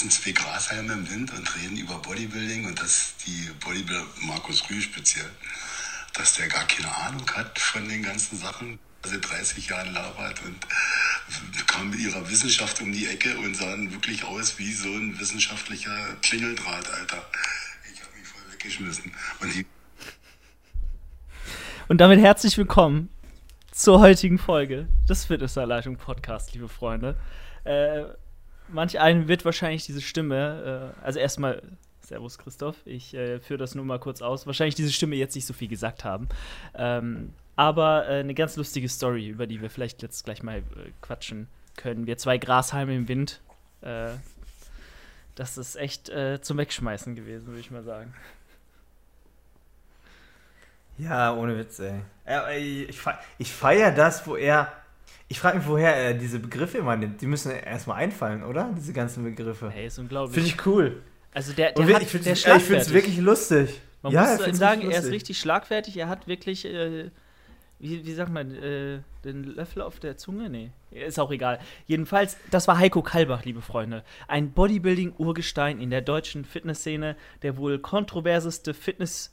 sitzen zwei Grashalme im Wind und reden über Bodybuilding und dass die Bodybuilder, Markus Rühl speziell, dass der gar keine Ahnung hat von den ganzen Sachen, seit 30 Jahren labert und kam mit ihrer Wissenschaft um die Ecke und sahen wirklich aus wie so ein wissenschaftlicher Klingeldraht, Alter. Ich habe mich voll weggeschmissen. Und, und damit herzlich willkommen zur heutigen Folge des Fitnessanleitung Podcast, liebe Freunde. Äh, manch einen wird wahrscheinlich diese Stimme, äh, also erstmal Servus Christoph, ich äh, führe das nur mal kurz aus, wahrscheinlich diese Stimme jetzt nicht so viel gesagt haben. Ähm, aber äh, eine ganz lustige Story, über die wir vielleicht jetzt gleich mal äh, quatschen können. Wir zwei Grashalme im Wind. Äh, das ist echt äh, zum Wegschmeißen gewesen, würde ich mal sagen. Ja, ohne Witz, ey. ich feiere das, wo er. Ich frage mich, woher er diese Begriffe immer nimmt. Die müssen erstmal einfallen, oder? Diese ganzen Begriffe. Hey, ist unglaublich. Finde ich cool. Also der, der hat, ich finde es wirklich lustig. Man ja, muss sagen, er ist richtig schlagfertig. Er hat wirklich äh, wie, wie sagt man, äh, den Löffel auf der Zunge? Nee, ist auch egal. Jedenfalls, das war Heiko Kalbach, liebe Freunde. Ein Bodybuilding-Urgestein in der deutschen Fitnessszene, der wohl kontroverseste Fitness-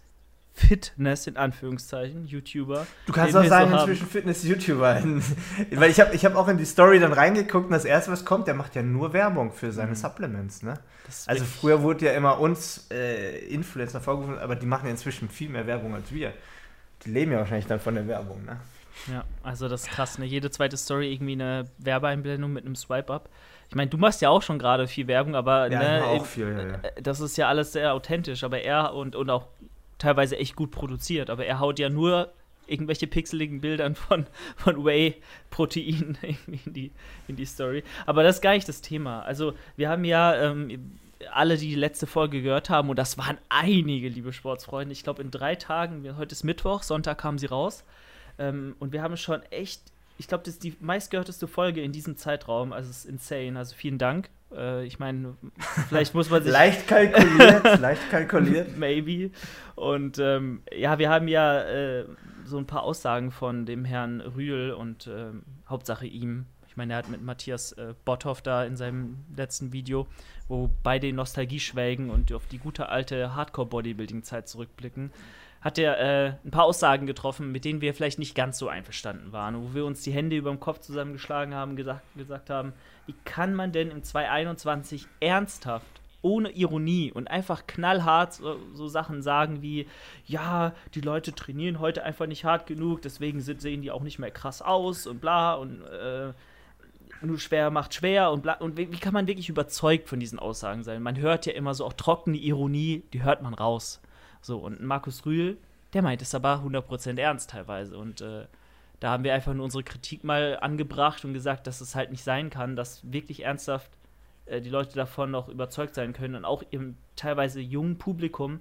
Fitness in Anführungszeichen, YouTuber. Du kannst auch sagen, so inzwischen Fitness-YouTuber. Weil ich habe ich hab auch in die Story dann reingeguckt und das erste, was kommt, der macht ja nur Werbung für seine mhm. Supplements, ne? Also früher wurde ja immer uns äh, Influencer vorgerufen, aber die machen ja inzwischen viel mehr Werbung als wir die leben ja wahrscheinlich dann von der Werbung, ne? Ja, also das ist krass, ne? Jede zweite Story irgendwie eine Werbeeinblendung mit einem Swipe-Up. Ich meine, du machst ja auch schon gerade viel Werbung, aber ja, ne, auch viel, ja, ja. Äh, das ist ja alles sehr authentisch, aber er und, und auch teilweise echt gut produziert, aber er haut ja nur irgendwelche pixeligen Bildern von, von Whey-Protein in die, in die Story. Aber das ist gar nicht das Thema. Also, wir haben ja ähm, alle, die die letzte Folge gehört haben, und das waren einige, liebe Sportsfreunde, ich glaube in drei Tagen, heute ist Mittwoch, Sonntag kam sie raus, ähm, und wir haben schon echt, ich glaube, das ist die meistgehörteste Folge in diesem Zeitraum, also es ist insane, also vielen Dank. Äh, ich meine, vielleicht muss man sich. leicht kalkuliert, leicht kalkuliert. Maybe. Und ähm, ja, wir haben ja äh, so ein paar Aussagen von dem Herrn Rühl und äh, Hauptsache ihm ich meine, er hat mit Matthias äh, Botthoff da in seinem letzten Video, wo beide Nostalgie schwelgen und auf die gute alte Hardcore-Bodybuilding-Zeit zurückblicken, hat er äh, ein paar Aussagen getroffen, mit denen wir vielleicht nicht ganz so einverstanden waren, wo wir uns die Hände über dem Kopf zusammengeschlagen haben, gesagt, gesagt haben, wie kann man denn im 2021 ernsthaft ohne Ironie und einfach knallhart so, so, Sachen sagen wie, ja, die Leute trainieren heute einfach nicht hart genug, deswegen sind, sehen die auch nicht mehr krass aus und bla und äh, nur schwer macht schwer und, und wie, wie, kann man wirklich überzeugt von diesen Aussagen sein? Man hört ja immer so auch trockene Ironie, die hört man raus. So, und Markus Rühl, der meint es aber 100% ernst teilweise und äh, da haben wir einfach nur unsere Kritik mal angebracht und gesagt, dass es halt nicht sein kann, dass wirklich ernsthaft äh, die Leute davon noch überzeugt sein können und auch im teilweise jungen Publikum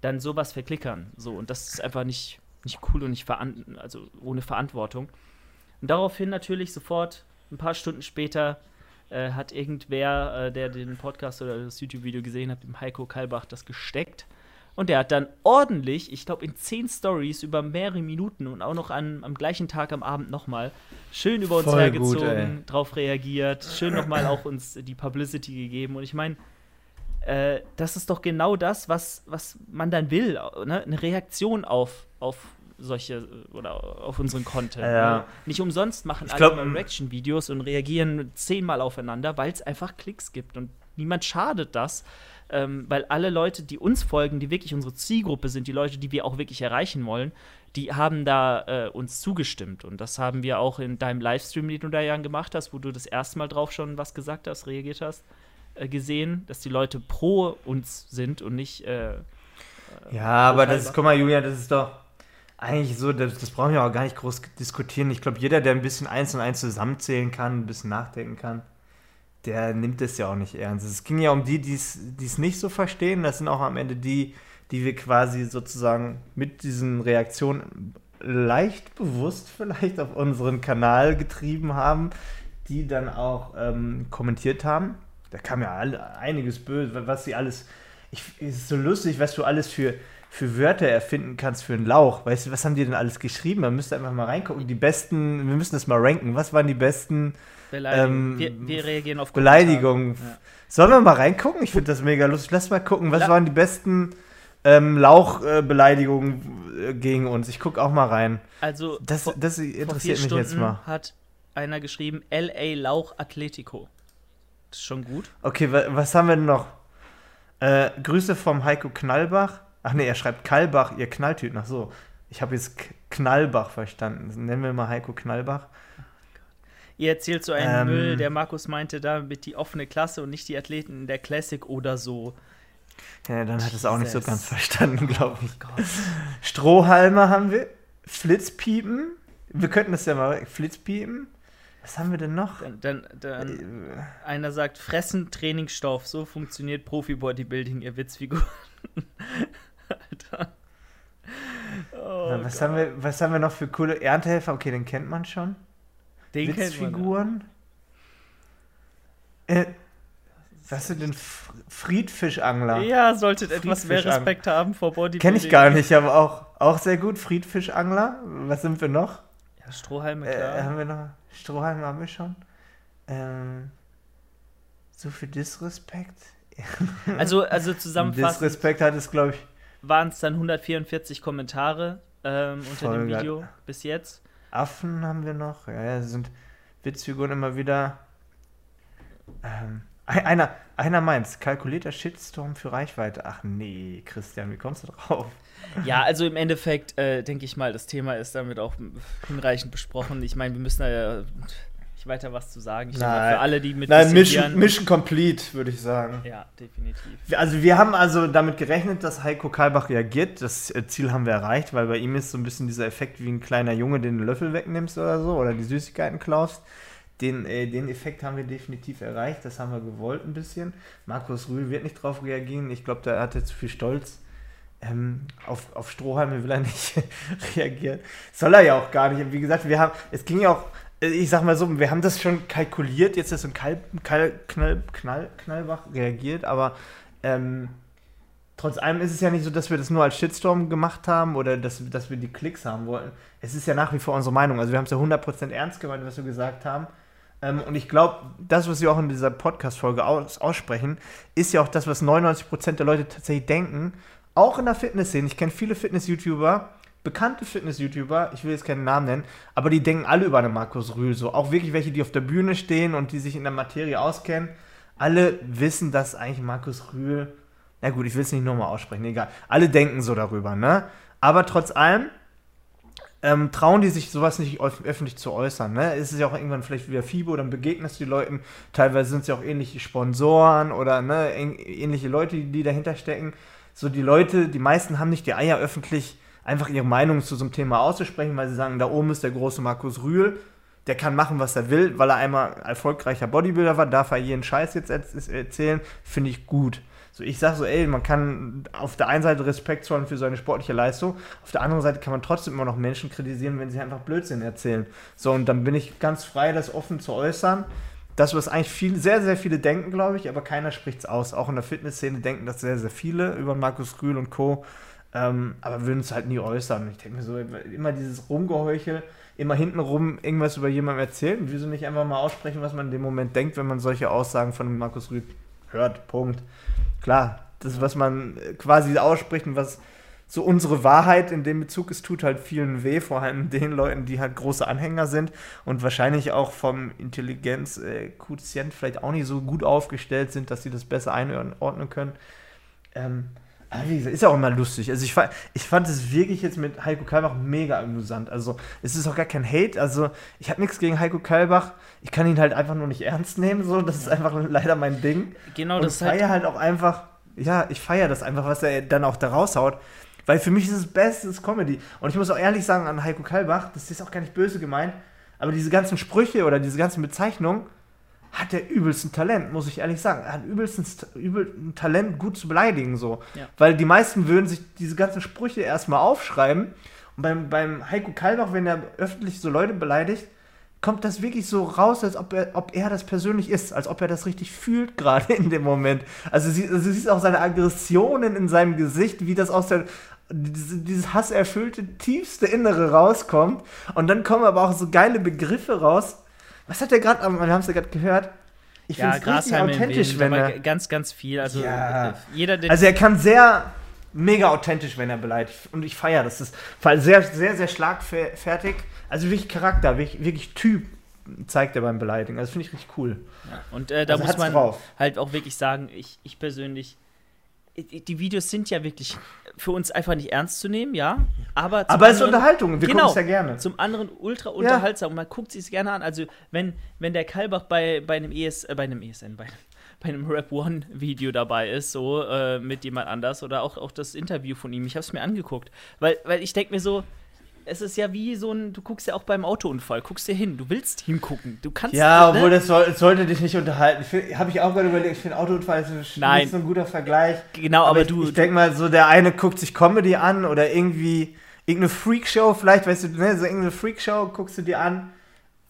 dann sowas verklickern. So, und das ist einfach nicht, nicht cool und nicht also ohne Verantwortung. Und daraufhin natürlich sofort ein paar Stunden später äh, hat irgendwer, äh, der den Podcast oder das YouTube-Video gesehen hat, dem Heiko Kalbach das gesteckt. Und der hat dann ordentlich, ich glaube in zehn Stories über mehrere Minuten und auch noch an, am gleichen Tag am Abend nochmal schön über uns Voll hergezogen, gut, drauf reagiert, schön nochmal auch uns die Publicity gegeben. Und ich meine, äh, das ist doch genau das, was, was man dann will. Ne? Eine Reaktion auf, auf solche oder auf unseren Content. Ja. Ne? Nicht umsonst machen ich alle Reaction-Videos und reagieren zehnmal aufeinander, weil es einfach Klicks gibt und niemand schadet das. Ähm, weil alle Leute, die uns folgen, die wirklich unsere Zielgruppe sind, die Leute, die wir auch wirklich erreichen wollen, die haben da äh, uns zugestimmt. Und das haben wir auch in deinem Livestream, den du da ja gemacht hast, wo du das erste Mal drauf schon was gesagt hast, reagiert hast, äh, gesehen, dass die Leute pro uns sind und nicht. Äh, ja, aber das ist, guck mal, Julia, das ist doch eigentlich so, das, das brauchen wir auch gar nicht groß diskutieren. Ich glaube, jeder, der ein bisschen eins und eins zusammenzählen kann, ein bisschen nachdenken kann, der nimmt es ja auch nicht ernst. Es ging ja um die, die es nicht so verstehen. Das sind auch am Ende die, die wir quasi sozusagen mit diesen Reaktionen leicht bewusst vielleicht auf unseren Kanal getrieben haben, die dann auch ähm, kommentiert haben. Da kam ja alle, einiges böse, was sie alles. Ich, es ist so lustig, was du alles für, für Wörter erfinden kannst für einen Lauch. Weißt du, was haben die denn alles geschrieben? Man müsste einfach mal reingucken. Die besten, wir müssen das mal ranken. Was waren die besten Beleidigung. Ähm, wir, wir, reagieren auf Beleidigungen? Ja. Sollen wir mal reingucken? Ich finde das mega lustig. Lass mal gucken, was La waren die besten ähm, Lauchbeleidigungen äh, gegen uns? Ich gucke auch mal rein. Also, das, vor, das interessiert mich jetzt mal. hat einer geschrieben, LA Lauch Atletico. Das ist schon gut. Okay, wa was haben wir denn noch? Äh, Grüße vom Heiko Knallbach. Ach nee, er schreibt Kallbach, ihr Knalltüten. Ach so, ich habe jetzt Knallbach verstanden. Nennen wir mal Heiko Knallbach. Ihr erzählt so einen ähm, Müll, der Markus meinte damit die offene Klasse und nicht die Athleten in der Classic oder so. Ja, dann hat es auch nicht so ganz verstanden, glaube ich. Oh Strohhalme haben wir. Flitzpiepen. Wir könnten das ja mal. Flitzpiepen. Was haben wir denn noch? Dann, dann, dann äh, einer sagt, fressen Trainingsstoff. So funktioniert Profi-Bodybuilding, ihr Witzfigur. Alter. Oh Na, was, haben wir, was haben wir noch für coole Erntehelfer? Okay, den kennt man schon. Den Witzfiguren. Äh, was sind denn Friedfischangler? Ja, solltet etwas mehr Respekt haben vor Bodybuilding. Kenn ich gar nicht, aber auch, auch sehr gut. Friedfischangler. Was sind wir noch? Ja, Strohhalme, klar. Äh, haben wir noch? Strohhalme haben wir schon. Ähm, so viel Disrespekt. also, also zusammenfassend. Disrespekt hat es, glaube ich. Waren es dann 144 Kommentare ähm, unter dem Video geil. bis jetzt. Affen haben wir noch. Ja, ja, sind Witzfiguren immer wieder. Ähm, einer, einer meint, kalkulierter Shitstorm für Reichweite. Ach nee, Christian, wie kommst du drauf? Ja, also im Endeffekt äh, denke ich mal, das Thema ist damit auch hinreichend besprochen. Ich meine, wir müssen da ja nicht weiter was zu sagen. Ich Nein. für alle, die mit Nein, Mission, Mission Complete, würde ich sagen. Ja, definitiv. Also wir haben also damit gerechnet, dass Heiko Kalbach reagiert. Das äh, Ziel haben wir erreicht, weil bei ihm ist so ein bisschen dieser Effekt wie ein kleiner Junge, den den Löffel wegnimmst oder so oder die Süßigkeiten klaust. Den, äh, den Effekt haben wir definitiv erreicht. Das haben wir gewollt ein bisschen. Markus Rühl wird nicht drauf reagieren. Ich glaube, da hat er zu viel Stolz. Ähm, auf, auf Strohhalme will er nicht reagieren. Soll er ja auch gar nicht. Wie gesagt, wir haben, es ging ja auch ich sag mal so, wir haben das schon kalkuliert, jetzt ist so ein Kal Kal Knall, Knall, Knallbach reagiert, aber ähm, trotz allem ist es ja nicht so, dass wir das nur als Shitstorm gemacht haben oder dass, dass wir die Klicks haben wollten. Es ist ja nach wie vor unsere Meinung. Also wir haben es ja 100% ernst gemeint, was wir gesagt haben. Ähm, und ich glaube, das, was wir auch in dieser Podcast-Folge aus, aussprechen, ist ja auch das, was 99% der Leute tatsächlich denken. Auch in der Fitnessszene. Ich kenne viele Fitness-YouTuber, bekannte Fitness-YouTuber, ich will jetzt keinen Namen nennen, aber die denken alle über einen Markus Rühl so. Auch wirklich welche, die auf der Bühne stehen und die sich in der Materie auskennen. Alle wissen, dass eigentlich Markus Rühl, na gut, ich will es nicht nochmal aussprechen, egal. Alle denken so darüber, ne? Aber trotz allem ähm, trauen die sich sowas nicht öffentlich zu äußern. Ne? Es ist ja auch irgendwann vielleicht wieder FIBO, dann begegnest du die Leuten. Teilweise sind es ja auch ähnliche Sponsoren oder ne, ähnliche Leute, die dahinter stecken. So die Leute, die meisten haben nicht die Eier öffentlich einfach ihre Meinung zu so einem Thema auszusprechen, weil sie sagen, da oben ist der große Markus Rühl, der kann machen, was er will, weil er einmal erfolgreicher Bodybuilder war, darf er jeden Scheiß jetzt erzählen, finde ich gut. So, ich sage so, ey, man kann auf der einen Seite Respekt zollen für seine sportliche Leistung, auf der anderen Seite kann man trotzdem immer noch Menschen kritisieren, wenn sie einfach Blödsinn erzählen. So, und dann bin ich ganz frei, das offen zu äußern. Das, was eigentlich viel, sehr, sehr viele denken, glaube ich, aber keiner spricht es aus. Auch in der Fitnessszene denken das sehr, sehr viele über Markus Rühl und Co. Ähm, aber würden es halt nie äußern. Ich denke mir so, immer dieses Rumgeheuchel, immer hintenrum irgendwas über jemanden erzählen. Wieso nicht einfach mal aussprechen, was man in dem Moment denkt, wenn man solche Aussagen von Markus Rüth hört? Punkt. Klar, das, was man quasi ausspricht und was so unsere Wahrheit in dem Bezug ist, tut halt vielen weh, vor allem den Leuten, die halt große Anhänger sind und wahrscheinlich auch vom Intelligenzquotient vielleicht auch nicht so gut aufgestellt sind, dass sie das besser einordnen können. Ähm, wie gesagt, ist ja auch immer lustig. Also ich, ich fand es wirklich jetzt mit Heiko Kalbach mega amüsant. Also es ist auch gar kein Hate. Also ich habe nichts gegen Heiko Kalbach. Ich kann ihn halt einfach nur nicht ernst nehmen. So, das ist einfach leider mein Ding. Genau, Und das ich feiere halt, halt auch einfach. Ja, ich feiere das einfach, was er dann auch da raushaut. Weil für mich ist es bestes Comedy. Und ich muss auch ehrlich sagen an Heiko Kalbach, das ist auch gar nicht böse gemeint, aber diese ganzen Sprüche oder diese ganzen Bezeichnungen, hat der übelsten Talent, muss ich ehrlich sagen. Er hat übelsten übel Talent, gut zu beleidigen, so. Ja. Weil die meisten würden sich diese ganzen Sprüche erstmal aufschreiben. Und beim, beim Heiko Kalbach, wenn er öffentlich so Leute beleidigt, kommt das wirklich so raus, als ob er, ob er das persönlich ist, als ob er das richtig fühlt gerade in dem Moment. Also, sie, also du siehst auch seine Aggressionen in seinem Gesicht, wie das aus der dieses hasserfüllte tiefste Innere rauskommt und dann kommen aber auch so geile Begriffe raus. Was hat er gerade, wir haben es ja gerade gehört, ich ja, finde es authentisch, wenn er ganz, ganz viel. Also ja. Äh, jeder, also er kann sehr mega authentisch, wenn er beleidigt. Und ich feiere das. Das ist sehr, sehr, sehr schlagfertig. Also wirklich Charakter, wirklich, wirklich Typ zeigt er beim Beleidigen. Also finde ich richtig cool. Ja, und äh, da also muss man drauf. halt auch wirklich sagen, ich, ich persönlich die Videos sind ja wirklich für uns einfach nicht ernst zu nehmen, ja. Aber, aber es ist Unterhaltung, wir genau, gucken es ja gerne. Zum anderen ultra unterhaltsam ja. und man guckt sich es gerne an. Also, wenn, wenn der Kalbach bei, bei einem ES, äh, bei einem ESN, bei, bei einem Rap One Video dabei ist, so äh, mit jemand anders oder auch, auch das Interview von ihm, ich habe es mir angeguckt. Weil, weil ich denke mir so, es ist ja wie so ein, du guckst ja auch beim Autounfall, guckst dir hin, du willst hingucken, du kannst. Ja, ne? obwohl das soll, sollte dich nicht unterhalten. Habe ich auch gerade überlegt, ich finde Autounfall ist Nein. nicht so ein guter Vergleich. Genau, aber, aber ich, du. Ich denke mal, so der eine guckt sich Comedy an oder irgendwie irgendeine Freakshow, vielleicht, weißt du, ne, so irgendeine Freakshow guckst du dir an.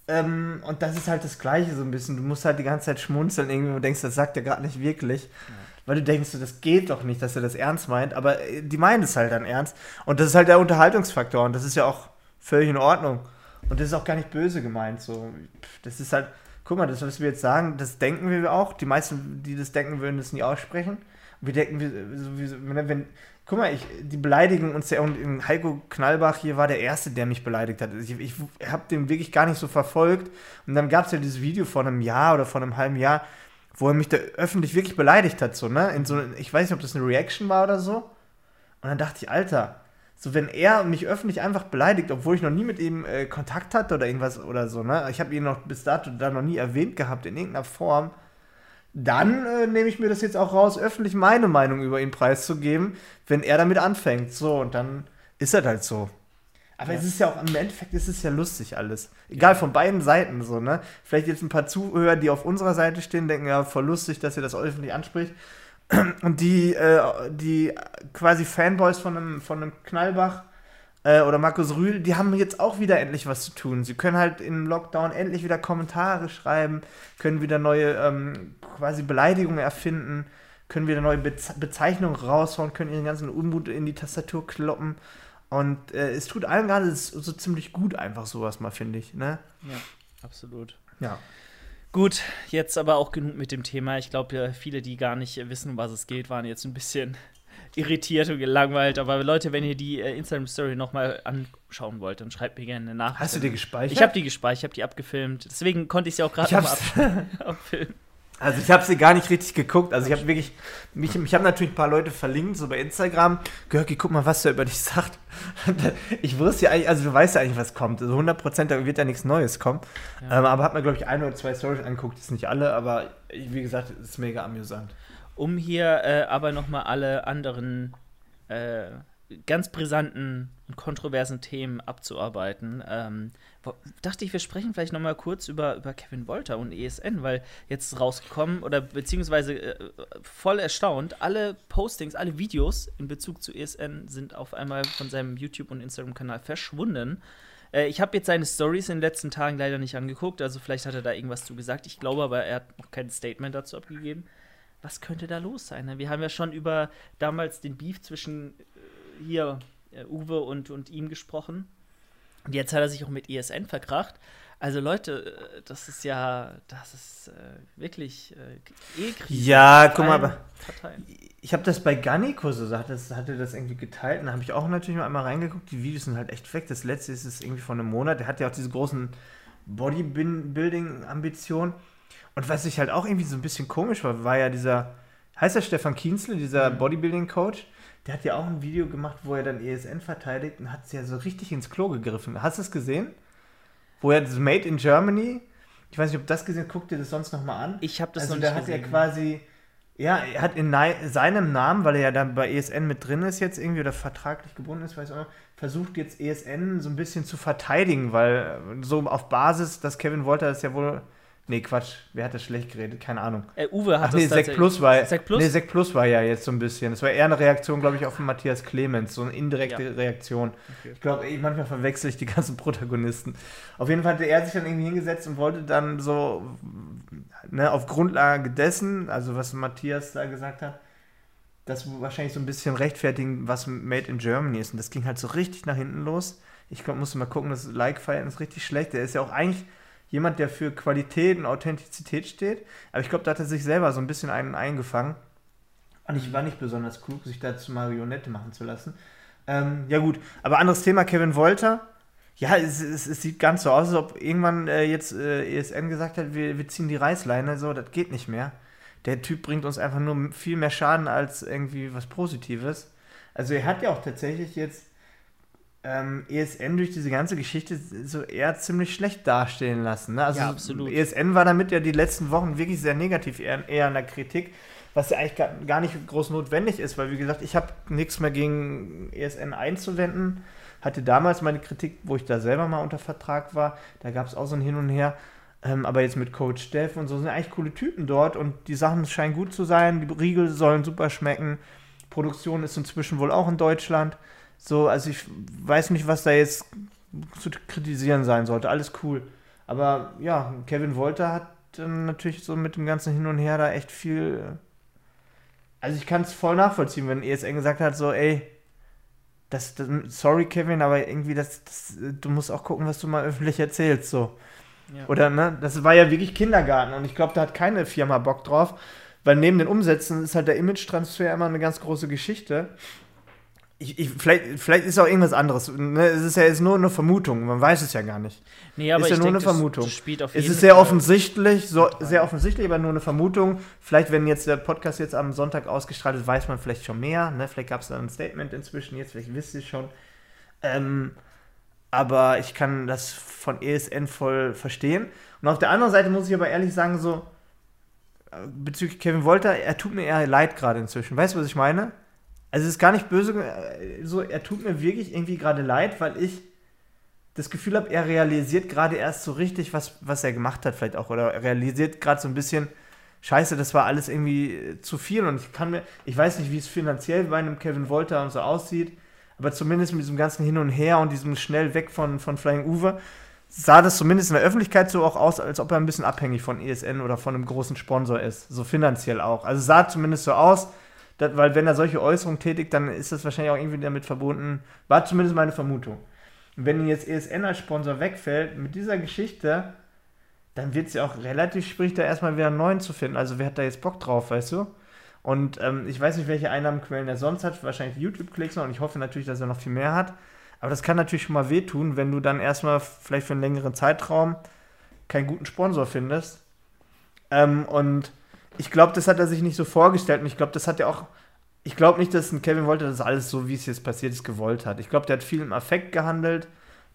Ähm, und das ist halt das Gleiche so ein bisschen. Du musst halt die ganze Zeit schmunzeln irgendwie und denkst, das sagt er gerade nicht wirklich. Ja weil du denkst, das geht doch nicht, dass er das ernst meint, aber äh, die meinen es halt dann ernst. Und das ist halt der Unterhaltungsfaktor und das ist ja auch völlig in Ordnung. Und das ist auch gar nicht böse gemeint. So. Das ist halt, guck mal, das, was wir jetzt sagen, das denken wir auch. Die meisten, die das denken, würden das nie aussprechen. Wir denken, wenn, wenn guck mal, ich, die beleidigen uns ja, und Heiko Knallbach hier war der Erste, der mich beleidigt hat. Ich, ich habe den wirklich gar nicht so verfolgt. Und dann gab es ja dieses Video vor einem Jahr oder vor einem halben Jahr, wo er mich da öffentlich wirklich beleidigt hat, so, ne? In so, ich weiß nicht, ob das eine Reaction war oder so. Und dann dachte ich, Alter, so wenn er mich öffentlich einfach beleidigt, obwohl ich noch nie mit ihm äh, Kontakt hatte oder irgendwas oder so, ne? Ich habe ihn noch bis dato da noch nie erwähnt gehabt in irgendeiner Form. Dann äh, nehme ich mir das jetzt auch raus, öffentlich meine Meinung über ihn preiszugeben, wenn er damit anfängt. So, und dann ist er halt so. Aber ja. es ist ja auch, im Endeffekt ist es ja lustig alles. Egal, ja. von beiden Seiten so, ne? Vielleicht jetzt ein paar Zuhörer, die auf unserer Seite stehen, denken, ja, voll lustig, dass ihr das öffentlich anspricht. Und die, äh, die quasi Fanboys von einem, von einem Knallbach äh, oder Markus Rühl, die haben jetzt auch wieder endlich was zu tun. Sie können halt im Lockdown endlich wieder Kommentare schreiben, können wieder neue ähm, quasi Beleidigungen erfinden, können wieder neue Beze Bezeichnungen raushauen, können ihren ganzen Unmut in die Tastatur kloppen. Und äh, es tut allen gerade so ziemlich gut, einfach sowas mal, finde ich. Ne? Ja, absolut. Ja. Gut, jetzt aber auch genug mit dem Thema. Ich glaube, viele, die gar nicht wissen, um was es geht, waren jetzt ein bisschen irritiert und gelangweilt. Aber Leute, wenn ihr die äh, Instagram-Story nochmal anschauen wollt, dann schreibt mir gerne eine Nachricht. Hast du die gespeichert? Ich habe die gespeichert, ich habe die abgefilmt. Deswegen konnte ich sie auch gerade nochmal abfilmen. Also ich habe sie gar nicht richtig geguckt. Also ich habe wirklich, mich, mich haben natürlich ein paar Leute verlinkt, so bei Instagram. Görki, guck mal, was der über dich sagt. ich wusste ja eigentlich, also du weißt ja eigentlich, was kommt. Also 100% da wird ja nichts Neues kommen. Ja. Ähm, aber hat mir, glaube ich, ein oder zwei Stories angeguckt. Das ist nicht alle, aber wie gesagt, es ist mega amüsant. Um hier äh, aber nochmal alle anderen äh, ganz brisanten und kontroversen Themen abzuarbeiten, ähm, dachte ich, wir sprechen vielleicht noch mal kurz über, über Kevin Wolter und ESN, weil jetzt rausgekommen oder beziehungsweise äh, voll erstaunt, alle Postings, alle Videos in Bezug zu ESN sind auf einmal von seinem YouTube- und Instagram-Kanal verschwunden. Äh, ich habe jetzt seine Stories in den letzten Tagen leider nicht angeguckt, also vielleicht hat er da irgendwas zu gesagt. Ich glaube aber, er hat noch kein Statement dazu abgegeben. Was könnte da los sein? Ne? Wir haben ja schon über damals den Beef zwischen äh, hier äh, Uwe und, und ihm gesprochen. Und jetzt hat er sich auch mit ESN verkracht. Also Leute, äh, das ist ja, das ist äh, wirklich äh, eh Krise. Ja, guck mal, aber ich habe das bei Ganiko so, hat das, hatte das irgendwie geteilt und da habe ich auch natürlich mal einmal reingeguckt. Die Videos sind halt echt weg. Das letzte ist es irgendwie von einem Monat. Der hat ja auch diese großen Bodybuilding-Ambitionen. Und was ich halt auch irgendwie so ein bisschen komisch war, war ja dieser, heißt der Stefan Kienzle, dieser mhm. Bodybuilding-Coach, der hat ja auch ein Video gemacht, wo er dann ESN verteidigt und hat es ja so richtig ins Klo gegriffen. Hast du es gesehen? Wo er das Made in Germany, ich weiß nicht, ob das gesehen, guck dir das sonst nochmal an. Ich habe das also noch nicht da hat er quasi, ja, er hat in seinem Namen, weil er ja dann bei ESN mit drin ist jetzt irgendwie oder vertraglich gebunden ist, weiß ich auch, versucht jetzt ESN so ein bisschen zu verteidigen, weil so auf Basis, dass Kevin Wolter das ja wohl Nee, Quatsch. Wer hat das schlecht geredet? Keine Ahnung. Äh, Uwe hat Ach nee, das Sek Plus war Sek Plus? Nee, Sek Plus war ja jetzt so ein bisschen. Das war eher eine Reaktion, glaube ich, auf Matthias Clemens. So eine indirekte Ja. Reaktion. Okay. Ich glaube, manchmal verwechsel ich die ganzen Protagonisten. Auf jeden Fall hatte er sich dann irgendwie hingesetzt und wollte dann so, ne, auf Grundlage dessen, also was Matthias da gesagt hat, das wahrscheinlich so ein bisschen rechtfertigen, was Made in Germany ist. Und das ging halt so richtig nach hinten los. Ich glaub, musste mal gucken, das Like-Verhältnis ist richtig schlecht. Der ist ja auch eigentlich jemand, der für Qualität und Authentizität steht. Aber ich glaube, da hat er sich selber so ein bisschen einen eingefangen. Und ich war nicht besonders klug, sich da zu Marionette machen zu lassen. Ähm, ja gut, aber anderes Thema, Kevin Wolter. Ja, es, es, es sieht ganz so aus, als ob irgendwann äh, jetzt äh, ESN gesagt hat, wir, wir ziehen die Reißleine, so, das geht nicht mehr. Der Typ bringt uns einfach nur viel mehr Schaden als irgendwie was Positives. Also er hat ja auch tatsächlich jetzt ähm, ESN durch diese ganze Geschichte so eher ziemlich schlecht dastehen lassen. Ne? Also Ja, absolut. ESN war damit ja die letzten Wochen wirklich sehr negativ, eher, eher in der Kritik, was ja eigentlich gar, gar nicht groß notwendig ist, weil wie gesagt, ich habe nichts mehr gegen ESN einzuwenden. Hatte damals meine Kritik, wo ich da selber mal unter Vertrag war, da gab es auch so ein Hin und Her. Ähm, aber jetzt mit Coach Steff und so sind eigentlich coole Typen dort und die Sachen scheinen gut zu sein. Die Riegel sollen super schmecken. Produktion ist inzwischen wohl auch in Deutschland. So, also ich weiß nicht, was da jetzt zu kritisieren sein sollte. Alles cool. Aber ja, Kevin Wolter hat dann natürlich so mit dem ganzen Hin und Her da echt viel. äh, Also ich kann es voll nachvollziehen, wenn ESN gesagt hat, so, ey, das, das, sorry Kevin, aber irgendwie das, das, du musst auch gucken, was du mal öffentlich erzählst, so. Ja. Oder, ne, das war ja wirklich Kindergarten und ich glaube, da hat keine Firma Bock drauf, weil neben den Umsätzen ist halt der Image-Transfer immer eine ganz große Geschichte. Ich, ich, vielleicht, vielleicht ist auch irgendwas anderes. Ne? Es ist ja jetzt nur eine Vermutung, man weiß es ja gar nicht. Nee, aber Ist ja nur denk, eine das- Vermutung. Das auf Es ist sehr Fall offensichtlich, so, sehr offensichtlich, aber nur eine Vermutung. Vielleicht, wenn jetzt der Podcast jetzt am Sonntag ausgestrahlt ist, weiß man vielleicht schon mehr. Ne? Vielleicht gab es da ein Statement inzwischen jetzt, vielleicht wisst ihr schon. Ähm, aber ich kann das von ESN voll verstehen. Und auf der anderen Seite muss ich aber ehrlich sagen, so äh, bezüglich Kevin Wolter, er tut mir eher leid gerade inzwischen. Weißt du, was ich meine? Also es ist gar nicht böse, so er tut mir wirklich irgendwie gerade leid, weil ich das Gefühl habe, er realisiert gerade erst so richtig, was, was er gemacht hat, vielleicht auch. Oder er realisiert gerade so ein bisschen, scheiße, das war alles irgendwie äh, zu viel. Und ich kann mir, ich weiß nicht, wie es finanziell bei einem Kevin Wolter und so aussieht, aber zumindest mit diesem ganzen Hin und Her und diesem schnell weg von, von Flying Uwe, sah das zumindest in der Öffentlichkeit so auch aus, als ob er ein bisschen abhängig von ESN oder von einem großen Sponsor ist. So finanziell auch. Also sah zumindest so aus, dass, weil wenn er solche Äußerungen tätigt, dann ist das wahrscheinlich auch irgendwie damit verbunden. War zumindest meine Vermutung. Und wenn jetzt ESN als Sponsor wegfällt, mit dieser Geschichte, dann wird es ja auch relativ schwierig, da erstmal wieder einen neuen zu finden. Also wer hat da jetzt Bock drauf, weißt du? Und ähm, ich weiß nicht, welche Einnahmenquellen er sonst hat, wahrscheinlich YouTube-Klicks noch und ich hoffe natürlich, dass er noch viel mehr hat. Aber das kann natürlich schon mal wehtun, wenn du dann erstmal vielleicht für einen längeren Zeitraum keinen guten Sponsor findest. Ähm, und ich glaube, das hat er sich nicht so vorgestellt und ich glaube, das hat er auch. Ich glaube nicht, dass ein Kevin Wolter das alles so, wie es jetzt passiert ist, gewollt hat. Ich glaube, der hat viel im Affekt gehandelt,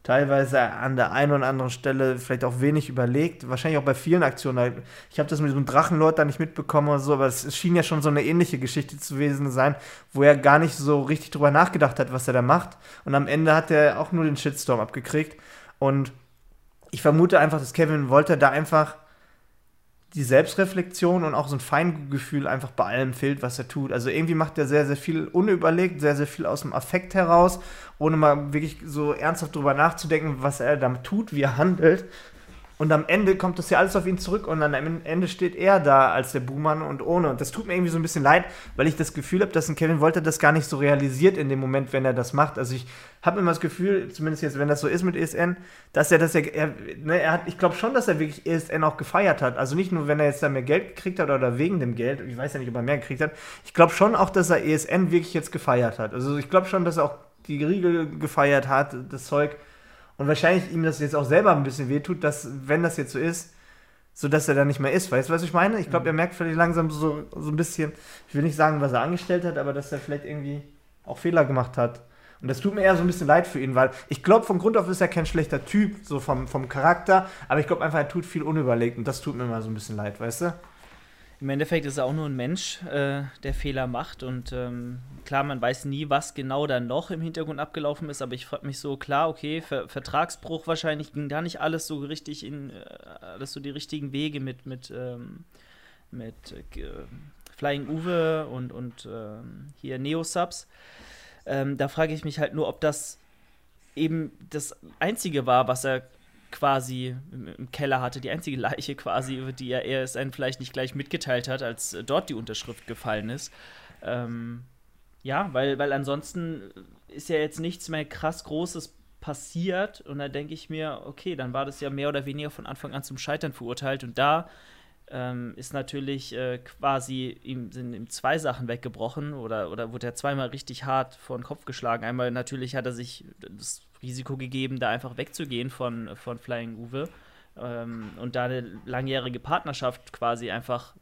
teilweise an der einen oder anderen Stelle vielleicht auch wenig überlegt, wahrscheinlich auch bei vielen Aktionen. Ich habe das mit diesem Drachenlord da nicht mitbekommen oder so, aber es schien ja schon so eine ähnliche Geschichte zu gewesen sein, wo er gar nicht so richtig drüber nachgedacht hat, was er da macht. Und am Ende hat er auch nur den Shitstorm abgekriegt. Und ich vermute einfach, dass Kevin Wolter da einfach die Selbstreflexion und auch so ein Feingefühl einfach bei allem fehlt, was er tut. Also irgendwie macht er sehr, sehr viel unüberlegt, sehr, sehr viel aus dem Affekt heraus, ohne mal wirklich so ernsthaft drüber nachzudenken, was er damit tut, wie er handelt. Und am Ende kommt das ja alles auf ihn zurück und dann am Ende steht er da als der Buhmann und ohne. Und das tut mir irgendwie so ein bisschen leid, weil ich das Gefühl habe, dass ein Kevin Wolter das gar nicht so realisiert in dem Moment, wenn er das macht. Also ich habe immer das Gefühl, zumindest jetzt, wenn das so ist mit ESN, dass er das ja, er, ne, er hat, ich glaube schon, dass er wirklich ESN auch gefeiert hat. Also nicht nur, wenn er jetzt da mehr Geld gekriegt hat oder wegen dem Geld, ich weiß ja nicht, ob er mehr gekriegt hat. Ich glaube schon auch, dass er ESN wirklich jetzt gefeiert hat. Also ich glaube schon, dass er auch die Riegel gefeiert hat, das Zeug. Und wahrscheinlich ihm das jetzt auch selber ein bisschen wehtut, dass, wenn das jetzt so ist, so dass er da nicht mehr ist. Weißt du, was ich meine? Ich glaube, er merkt vielleicht langsam so, so ein bisschen, ich will nicht sagen, was er angestellt hat, aber dass er vielleicht irgendwie auch Fehler gemacht hat. Und das tut mir eher so ein bisschen leid für ihn, weil ich glaube, von Grund auf ist er kein schlechter Typ, so vom, vom Charakter, aber ich glaube einfach, er tut viel unüberlegt und das tut mir immer so ein bisschen leid, weißt du? Im Endeffekt ist er auch nur ein Mensch, äh, der Fehler macht. Und ähm, klar, man weiß nie, was genau da noch im Hintergrund abgelaufen ist. Aber ich frage mich so, klar, okay, Ver Vertragsbruch wahrscheinlich ging da nicht alles so richtig in, äh, alles so die richtigen Wege mit, mit, ähm, mit äh, Flying Uwe und, und ähm, hier Neo-Subs. Ähm, da frage ich mich halt nur, ob das eben das Einzige war, was er quasi im, Keller hatte, die einzige Leiche quasi, über die er erst einen vielleicht nicht gleich mitgeteilt hat, als dort die Unterschrift gefallen ist. Ähm, ja, weil, weil ansonsten ist ja jetzt nichts mehr krass Großes passiert und da denke ich mir, okay, dann war das ja mehr oder weniger von Anfang an zum Scheitern verurteilt und da ähm, ist natürlich äh, quasi ihm sind ihm zwei Sachen weggebrochen oder, oder wurde er zweimal richtig hart vor den Kopf geschlagen. Einmal natürlich hat er sich das Risiko gegeben, da einfach wegzugehen von, von Flying Uwe ähm, und da eine langjährige Partnerschaft quasi einfach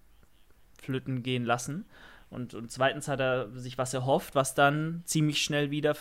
flöten gehen lassen. Und, und zweitens hat er sich was erhofft, was dann ziemlich schnell wieder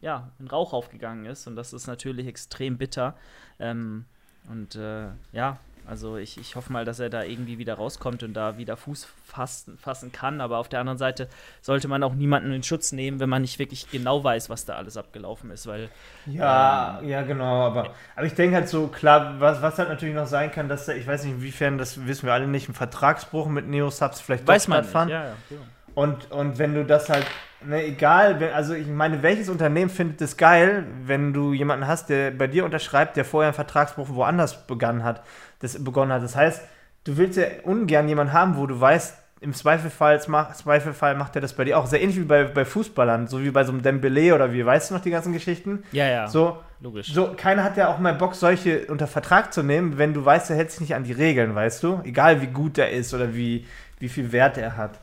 ja, in Rauch aufgegangen ist. Und das ist natürlich extrem bitter. Ähm, und äh, ja, also ich, ich hoffe mal, dass er da irgendwie wieder rauskommt und da wieder Fuß fassen, fassen kann. Aber auf der anderen Seite sollte man auch niemanden in Schutz nehmen, wenn man nicht wirklich genau weiß, was da alles abgelaufen ist. Weil, ja, ähm, ja, genau. Aber, aber ich denke halt so, klar, was, was halt natürlich noch sein kann, dass da, ich weiß nicht, inwiefern, das wissen wir alle nicht, ein Vertragsbruch mit Neosubs vielleicht weiß man stattfand. Ja, ja, genau. Und, und wenn du das halt ne, egal, wenn, also ich meine, welches Unternehmen findet es geil, wenn du jemanden hast, der bei dir unterschreibt, der vorher einen Vertragsbruch woanders begonnen hat, das begonnen hat. Das heißt, du willst ja ungern jemanden haben, wo du weißt, im Zweifelsfall, Zweifelsfall macht er das bei dir auch. Sehr ähnlich wie bei, bei Fußballern, so wie bei so einem Dembele oder wie, weißt du noch die ganzen Geschichten? Ja, ja. So, logisch. So, keiner hat ja auch mal Bock, solche unter Vertrag zu nehmen, wenn du weißt, er hält sich nicht an die Regeln, weißt du? Egal wie gut er ist oder wie, wie viel Wert er hat.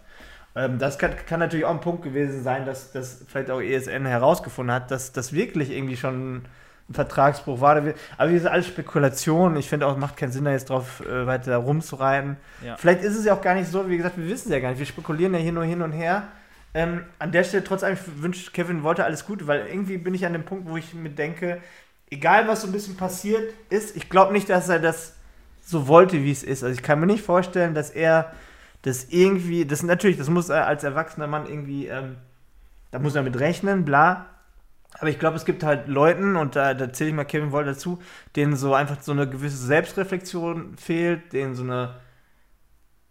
Ähm, das kann, kann, natürlich auch ein Punkt gewesen sein, dass, dass vielleicht auch ESN herausgefunden hat, dass das wirklich irgendwie schon ein Vertragsbruch war. Aber wie gesagt, alles Spekulation. Ich finde auch, es macht keinen Sinn, da jetzt drauf äh, weiter rumzureiten. Ja. Vielleicht ist es ja auch gar nicht so, wie gesagt, wir wissen es ja gar nicht. Wir spekulieren ja hier nur hin und her. Ähm, an der Stelle trotz allem wünscht Kevin Wolter alles Gute, weil irgendwie bin ich an dem Punkt, wo ich mir denke, egal was so ein bisschen passiert ist, ich glaube nicht, dass er das so wollte, wie es ist. Also ich kann mir nicht vorstellen, dass er das irgendwie, das natürlich, das muss er als erwachsener Mann irgendwie, ähm, da muss er mit rechnen, bla. Aber ich glaube, es gibt halt Leuten, und da, da zähle ich mal Kevin Woll dazu, denen so einfach so eine gewisse Selbstreflexion fehlt, denen so eine,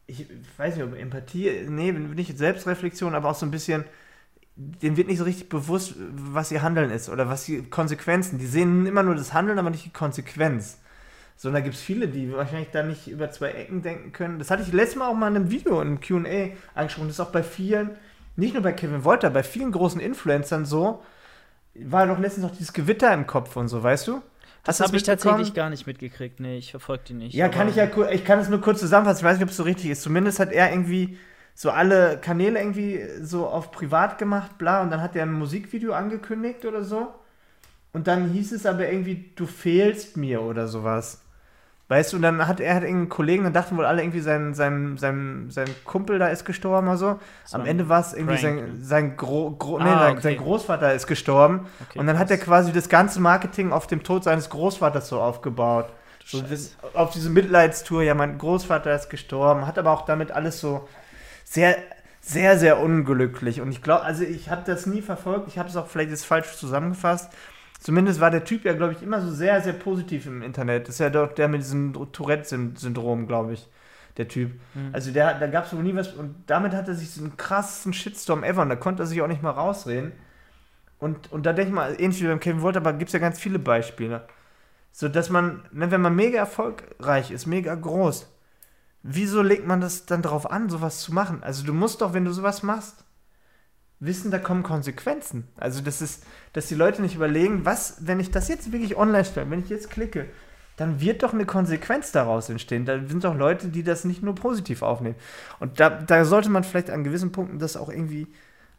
ich weiß nicht, ob Empathie, nee, nicht Selbstreflexion, aber auch so ein bisschen, denen wird nicht so richtig bewusst, was ihr Handeln ist oder was die Konsequenzen. Die sehen immer nur das Handeln, aber nicht die Konsequenz. So, und da gibt es viele, die wahrscheinlich da nicht über zwei Ecken denken können. Das hatte ich letztes Mal auch mal in einem Video, in einem QA angesprochen. Das ist auch bei vielen, nicht nur bei Kevin Wolter, bei vielen großen Influencern so. War doch letztens noch dieses Gewitter im Kopf und so, weißt du? Das habe ich tatsächlich gar nicht mitgekriegt. Nee, ich verfolge die nicht. Ja, kann ich ja, ich kann es nur kurz zusammenfassen. Ich weiß nicht, ob es so richtig ist. Zumindest hat er irgendwie so alle Kanäle irgendwie so auf privat gemacht, bla, und dann hat er ein Musikvideo angekündigt oder so. Und dann hieß es aber irgendwie, du fehlst mir oder sowas. Weißt du, und dann hat er hat einen Kollegen, dann dachten wohl alle irgendwie, sein, sein, sein, sein Kumpel da ist gestorben oder so. so Am Ende war es irgendwie Frank. sein, sein, Gro, Gro ah, nee, sein, okay. sein, Großvater ist gestorben. Okay, und dann hat er quasi das ganze Marketing auf dem Tod seines Großvaters so aufgebaut. So das, auf diese Mitleidstour, ja, mein Großvater ist gestorben, hat aber auch damit alles so sehr, sehr, sehr unglücklich. Und ich glaube, also ich habe das nie verfolgt, ich habe es auch vielleicht jetzt falsch zusammengefasst, Zumindest war der Typ ja, glaube ich, immer so sehr, sehr positiv im Internet. Das ist ja doch der mit diesem Tourette-Syndrom, glaube ich, der Typ. Mhm. Also der, da gab es wohl nie was. Und damit hat er sich so einen krassen Shitstorm ever. Und da konnte er sich auch nicht mal rausreden. Und, und da denke ich mal, ähnlich wie beim Kevin Wolter, aber gibt es ja ganz viele Beispiele. So dass man, ne, wenn man mega erfolgreich ist, mega groß, wieso legt man das dann darauf an, sowas zu machen? Also du musst doch, wenn du sowas machst, wissen, da kommen Konsequenzen. Also das ist, dass die Leute nicht überlegen, was, wenn ich das jetzt wirklich online stelle, wenn ich jetzt klicke, dann wird doch eine Konsequenz daraus entstehen. Da sind doch Leute, die das nicht nur positiv aufnehmen. Und da, da sollte man vielleicht an gewissen Punkten das auch irgendwie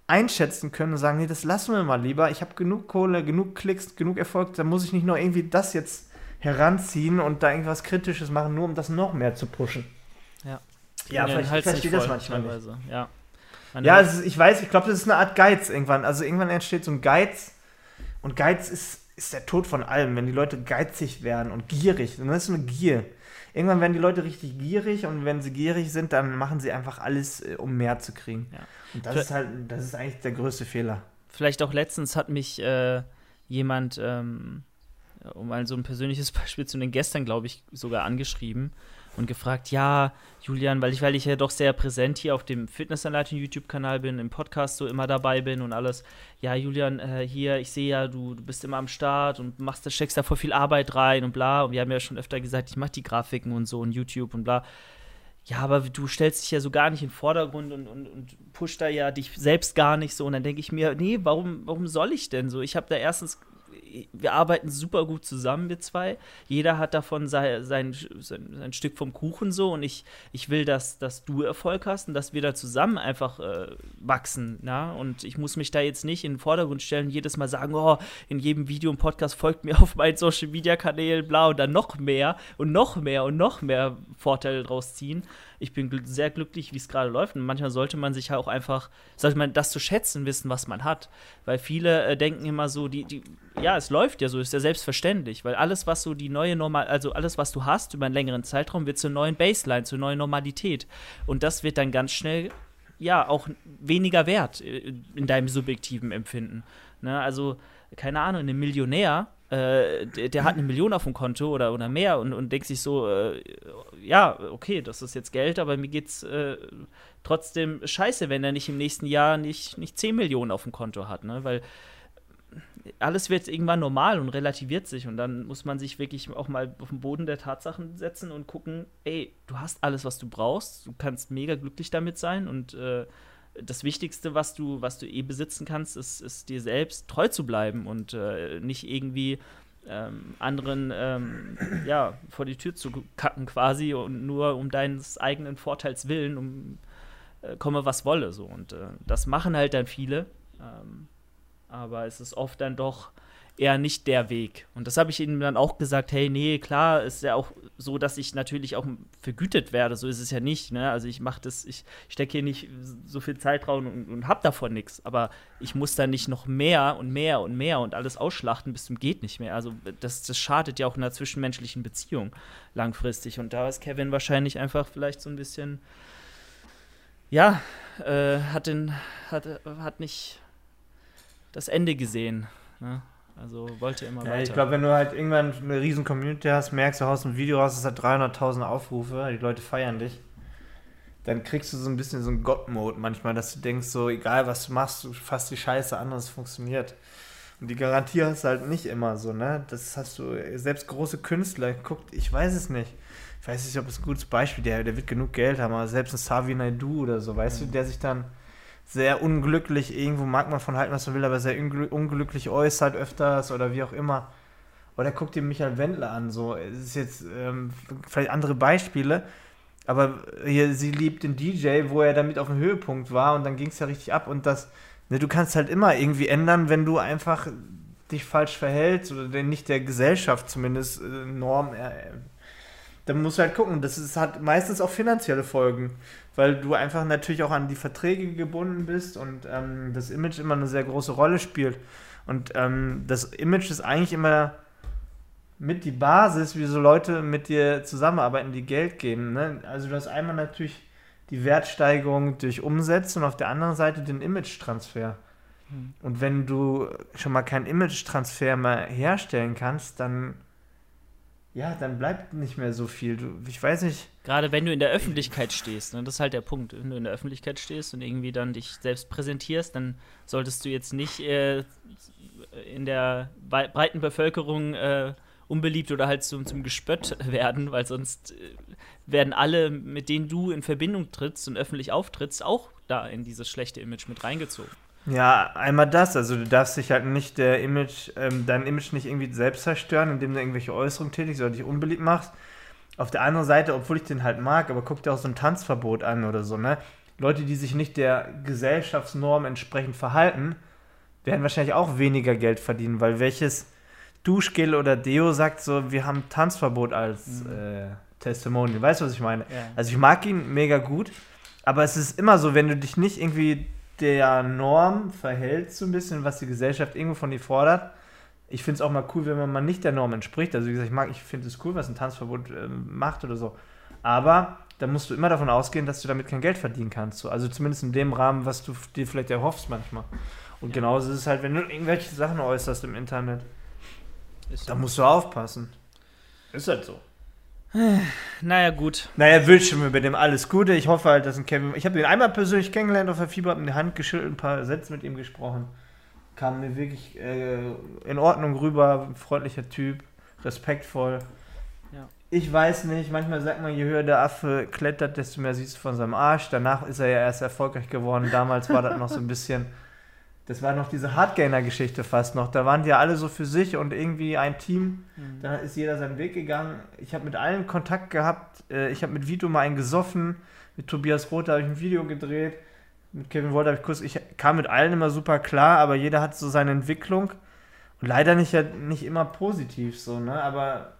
einschätzen können und sagen, nee, das lassen wir mal lieber. Ich habe genug Kohle, genug Klicks, genug Erfolg, da muss ich nicht nur irgendwie das jetzt heranziehen und da irgendwas Kritisches machen, nur um das noch mehr zu pushen. Ja. Ja, vielleicht halt verstehe das manchmal nicht. Ja. Ja, ist, ich weiß, ich glaube, das ist eine Art Geiz irgendwann. Also irgendwann entsteht so ein Geiz und Geiz ist, ist der Tod von allem. Wenn die Leute geizig werden und gierig, dann ist so eine Gier. irgendwann werden die Leute richtig gierig und wenn sie gierig sind, dann machen sie einfach alles, äh, um mehr zu kriegen. Ja. Und das ist halt, das ist eigentlich der größte Fehler. Vielleicht auch letztens hat mich äh, jemand, ähm, um mal so ein persönliches Beispiel zu den gestern, glaube ich, sogar angeschrieben und gefragt, ja, Julian, weil ich, weil ich ja doch sehr präsent hier auf dem Fitnessanleitung YouTube-Kanal bin, im Podcast so immer dabei bin und alles. Ja, Julian, äh, hier, ich sehe ja, du, du bist immer am Start und machst, steckst da voll viel Arbeit rein und bla. Und wir haben ja schon öfter gesagt, ich mache die Grafiken und so und YouTube und bla. Ja, aber du stellst dich ja so gar nicht in den Vordergrund und, und, und pusht da ja dich selbst gar nicht so. Und dann denke ich mir, nee, warum, warum soll ich denn so? Ich habe da erstens wir arbeiten super gut zusammen, wir zwei. Jeder hat davon sein, sein, sein, Stück vom Kuchen so und ich, ich will, dass, dass du Erfolg hast und dass wir da zusammen einfach äh, wachsen. Na? Und ich muss mich da jetzt nicht in den Vordergrund stellen und jedes Mal sagen, oh, in jedem Video und Podcast folgt mir auf meinen Social Media Kanälen, bla, und dann noch mehr und noch mehr und noch mehr Vorteile draus ziehen ich bin gl sehr glücklich, wie es gerade läuft. Und manchmal sollte man sich ja auch einfach, sollte man das zu schätzen wissen, was man hat. Weil viele äh, denken immer so, die, die, ja, es läuft ja so, ist ja selbstverständlich. Weil alles, was so die neue Normal, also alles, was du hast über einen längeren Zeitraum, wird zur neuen Baseline, zur neuen Normalität. Und das wird dann ganz schnell, ja, auch weniger wert äh, in deinem subjektiven Empfinden. Ne? Also, keine Ahnung, ein Millionär äh, der, der, hat eine Million auf dem Konto oder, oder mehr und, und denkt sich so, äh, ja, okay, das ist jetzt Geld, aber mir geht's äh, trotzdem scheiße, wenn er nicht im nächsten Jahr nicht, nicht 10 Millionen auf dem Konto hat, ne? Weil alles wird irgendwann normal und relativiert sich und dann muss man sich wirklich auch mal auf den Boden der Tatsachen setzen und gucken, ey, du hast alles, was du brauchst, du kannst mega glücklich damit sein und äh, das Wichtigste, was du, was du eh besitzen kannst, ist, ist dir selbst treu zu bleiben und äh, nicht irgendwie ähm, anderen ähm, ja, vor die Tür zu kacken quasi und nur um deines eigenen Vorteils willen, um äh, komme was wolle so. Und äh, das machen halt dann viele. Ähm, aber es ist oft dann doch eher nicht der Weg. Und das habe ich ihnen dann auch gesagt, hey, nee, klar, ist ja auch so, dass ich natürlich auch vergütet werde. So ist es ja nicht. Ne? Also ich mache das, ich stecke hier nicht so viel Zeit drauf und, und habe davon nichts. Aber ich muss da nicht noch mehr und mehr und mehr und alles ausschlachten bis zum geht nicht mehr. Also das, das schadet ja auch in einer zwischenmenschlichen Beziehung langfristig. Und da ist Kevin wahrscheinlich einfach vielleicht so ein bisschen, ja, äh, hat, den, hat, hat nicht das Ende gesehen. Ne? Also wollte immer ja, weiter. Ich glaube, wenn du halt irgendwann eine riesen Community hast, merkst du, haust ein Video raus, das hat 300.000 Aufrufe, die Leute feiern dich, dann kriegst du so ein bisschen so einen God-Mode manchmal, dass du denkst, so egal was du machst, du fasst die Scheiße an und es funktioniert. Und die Garantie hast du halt nicht immer so, ne? Das hast du, selbst große Künstler, guckt, ich weiß es nicht. Ich weiß nicht, ob es ein gutes Beispiel, der, der wird genug Geld haben, aber selbst ein Savi Naidu oder so, weißt mhm. du, der sich dann sehr unglücklich, irgendwo mag man von halten, was man will, aber sehr unglücklich äußert öfters oder wie auch immer. Oder guckt dir Michael Wendler an, so. Es ist jetzt ähm, vielleicht andere Beispiele, aber hier, sie liebt den DJ, wo er damit auf dem Höhepunkt war und dann ging es ja richtig ab und das, ne, du kannst halt immer irgendwie ändern, wenn du einfach dich falsch verhältst oder nicht der Gesellschaft zumindest äh, Norm, äh, dann musst du halt gucken, das ist, hat meistens auch finanzielle Folgen weil du einfach natürlich auch an die Verträge gebunden bist und ähm, das Image immer eine sehr große Rolle spielt. Und ähm, das Image ist eigentlich immer mit die Basis, wie so Leute mit dir zusammenarbeiten, die Geld geben. Ne? Also du hast einmal natürlich die Wertsteigerung durch Umsätze und auf der anderen Seite den Image-Transfer. Hm. Und wenn du schon mal keinen Image-Transfer mehr herstellen kannst, dann ja, dann bleibt nicht mehr so viel. Du, ich weiß nicht. Gerade wenn du in der Öffentlichkeit stehst, ne, das ist halt der Punkt. Wenn du in der Öffentlichkeit stehst und irgendwie dann dich selbst präsentierst, dann solltest du jetzt nicht äh, in der breiten Bevölkerung äh, unbeliebt oder halt zum, zum Gespött werden, weil sonst äh, werden alle, mit denen du in Verbindung trittst und öffentlich auftrittst, auch da in dieses schlechte Image mit reingezogen. Ja, einmal das, also du darfst dich halt nicht der Image, ähm, dein Image nicht irgendwie selbst zerstören, indem du irgendwelche Äußerungen tätigst oder dich unbeliebt machst. Auf der anderen Seite, obwohl ich den halt mag, aber guck dir auch so ein Tanzverbot an oder so, ne? Leute, die sich nicht der Gesellschaftsnorm entsprechend verhalten, werden wahrscheinlich auch weniger Geld verdienen, weil welches Duschgel oder Deo sagt so, wir haben Tanzverbot als mhm. äh, Testimonial. Weißt du, was ich meine? Ja. Also ich mag ihn mega gut, aber es ist immer so, wenn du dich nicht irgendwie der Norm verhältst, so ein bisschen, was die Gesellschaft irgendwo von dir fordert, Ich finde es auch mal cool, wenn man mal nicht der Norm entspricht. Also wie gesagt, ich mag, ich finde es cool, was ein Tanzverbot äh, macht oder so. Aber da musst du immer davon ausgehen, dass du damit kein Geld verdienen kannst. So. Also zumindest in dem Rahmen, was du dir vielleicht erhoffst manchmal. Und ja. genauso ist es halt, wenn du irgendwelche Sachen äußerst im Internet. Ist da musst du aufpassen. Ist halt so. Naja, gut. Naja, wünschen wir bei dem alles Gute. Ich hoffe halt, dass ein Kevin. Ich habe ihn einmal persönlich kennengelernt auf der Fieber, habe ihm die Hand geschüttelt, ein paar Sätze mit ihm gesprochen. Kam mir wirklich äh, in Ordnung rüber, freundlicher Typ, respektvoll. Ja. Ich weiß nicht, manchmal sagt man, je höher der Affe klettert, desto mehr siehst du von seinem Arsch. Danach ist er ja erst erfolgreich geworden. Damals war das noch so ein bisschen das war noch diese Hardgainer-Geschichte fast noch. Da waren die ja alle so für sich und irgendwie ein Team. Mhm. Da ist jeder seinen Weg gegangen. Ich habe mit allen Kontakt gehabt. Äh, ich habe mit Vito mal einen gesoffen. Mit Tobias Roth habe ich ein Video gedreht. Mit Kevin Wolter habe ich kurz. Ich kam mit allen immer super klar, aber jeder hat so seine Entwicklung. Und leider nicht, nicht immer positiv so, ne? Aber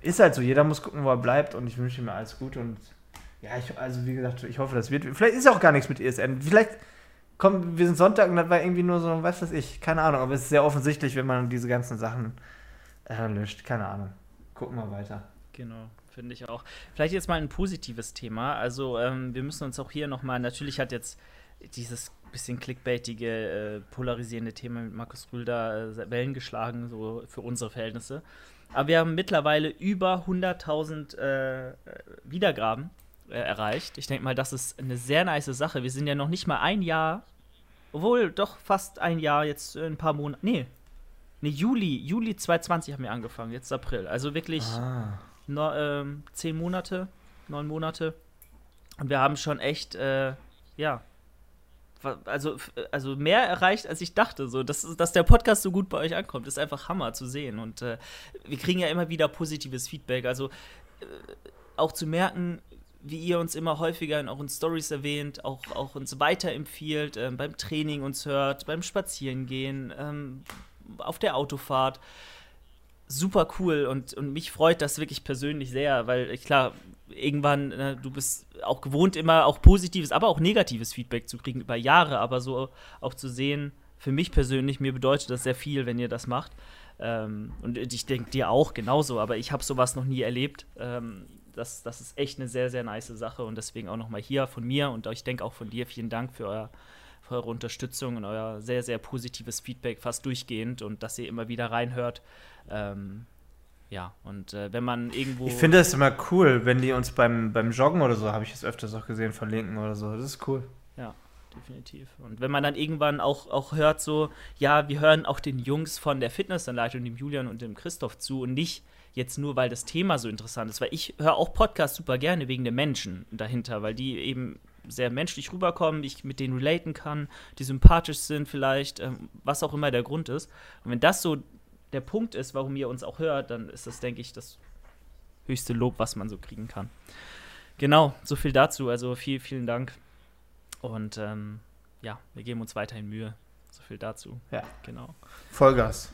ist halt so. Jeder muss gucken, wo er bleibt. Und ich wünsche mir alles Gute. Und ja, ich, also wie gesagt, ich hoffe, das wird. Vielleicht ist auch gar nichts mit ESN. Vielleicht komm, wir sind Sonntag und das war irgendwie nur so, was weiß ich, keine Ahnung, aber es ist sehr offensichtlich, wenn man diese ganzen Sachen äh, löscht. Keine Ahnung. Gucken wir weiter. Genau, finde ich auch. Vielleicht jetzt mal ein positives Thema. Also, ähm, wir müssen uns auch hier nochmal, natürlich hat jetzt dieses bisschen clickbaitige, äh, polarisierende Thema mit Markus Rühl da äh, Wellen geschlagen, so für unsere Verhältnisse. Aber wir haben mittlerweile über 100.000 äh, Wiedergaben äh, erreicht. Ich denke mal, das ist eine sehr nice Sache. Wir sind ja noch nicht mal ein Jahr obwohl, doch fast ein Jahr, jetzt ein paar Monate. Nee. Nee, Juli. Juli 2020 haben wir angefangen, jetzt April. Also wirklich ah. no, ähm, zehn Monate, neun Monate. Und wir haben schon echt, äh, ja, also, also mehr erreicht, als ich dachte. So, dass, dass der Podcast so gut bei euch ankommt, ist einfach Hammer zu sehen. Und äh, wir kriegen ja immer wieder positives Feedback. Also äh, auch zu merken, wie ihr uns immer häufiger in euren Stories erwähnt, auch, auch uns weiterempfiehlt, äh, beim Training uns hört, beim Spazierengehen, ähm, auf der Autofahrt. Super cool und, und mich freut das wirklich persönlich sehr, weil klar, irgendwann, äh, du bist auch gewohnt, immer auch positives, aber auch negatives Feedback zu kriegen über Jahre, aber so auch zu sehen, für mich persönlich, mir bedeutet das sehr viel, wenn ihr das macht. Ähm, und ich denke dir auch genauso, aber ich habe sowas noch nie erlebt. Ähm, das, das ist echt eine sehr, sehr nice Sache und deswegen auch nochmal hier von mir und ich denke auch von dir vielen Dank für, euer, für eure Unterstützung und euer sehr, sehr positives Feedback fast durchgehend und dass ihr immer wieder reinhört. Ähm, ja, und äh, wenn man irgendwo. Ich finde es immer cool, wenn die uns beim, beim Joggen oder so, habe ich es öfters auch gesehen, verlinken oder so. Das ist cool. Ja, definitiv. Und wenn man dann irgendwann auch, auch hört, so, ja, wir hören auch den Jungs von der Fitnessanleitung, dem Julian und dem Christoph zu und nicht jetzt nur, weil das Thema so interessant ist, weil ich höre auch Podcasts super gerne wegen der Menschen dahinter, weil die eben sehr menschlich rüberkommen, ich mit denen relaten kann, die sympathisch sind vielleicht, ähm, was auch immer der Grund ist. Und wenn das so der Punkt ist, warum ihr uns auch hört, dann ist das, denke ich, das höchste Lob, was man so kriegen kann. Genau, so viel dazu. Also vielen, vielen Dank. Und ähm, ja, wir geben uns weiterhin Mühe. So viel dazu. Ja, genau. Vollgas.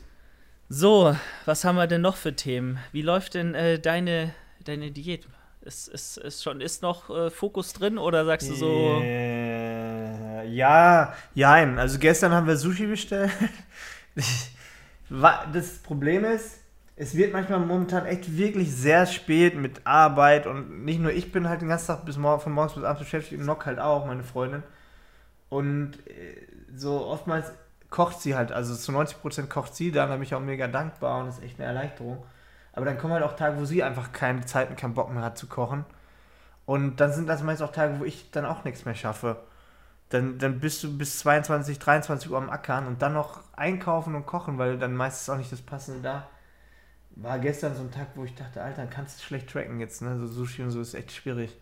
So, was haben wir denn noch für Themen? Wie läuft denn äh, deine, deine Diät? Ist, ist, ist schon ist noch äh, Fokus drin oder sagst du so? Äh, ja, ja. Also gestern haben wir Sushi bestellt. das Problem ist, es wird manchmal momentan echt wirklich sehr spät mit Arbeit und nicht nur ich bin halt den ganzen Tag bis morgen, von morgens bis abends beschäftigt und Nock halt auch, meine Freundin. Und äh, so oftmals kocht sie halt, also zu 90% kocht sie, da bin ich auch mega dankbar und das ist echt eine Erleichterung. Aber dann kommen halt auch Tage, wo sie einfach keine Zeit und keinen Bock mehr hat zu kochen. Und dann sind das meist auch Tage, wo ich dann auch nichts mehr schaffe. Dann, dann bist du bis 22, 23 Uhr am Ackern und dann noch einkaufen und kochen, weil dann meistens auch nicht das Passende da. War gestern so ein Tag, wo ich dachte, Alter, kannst du schlecht tracken jetzt, ne? So Sushi und so ist echt schwierig.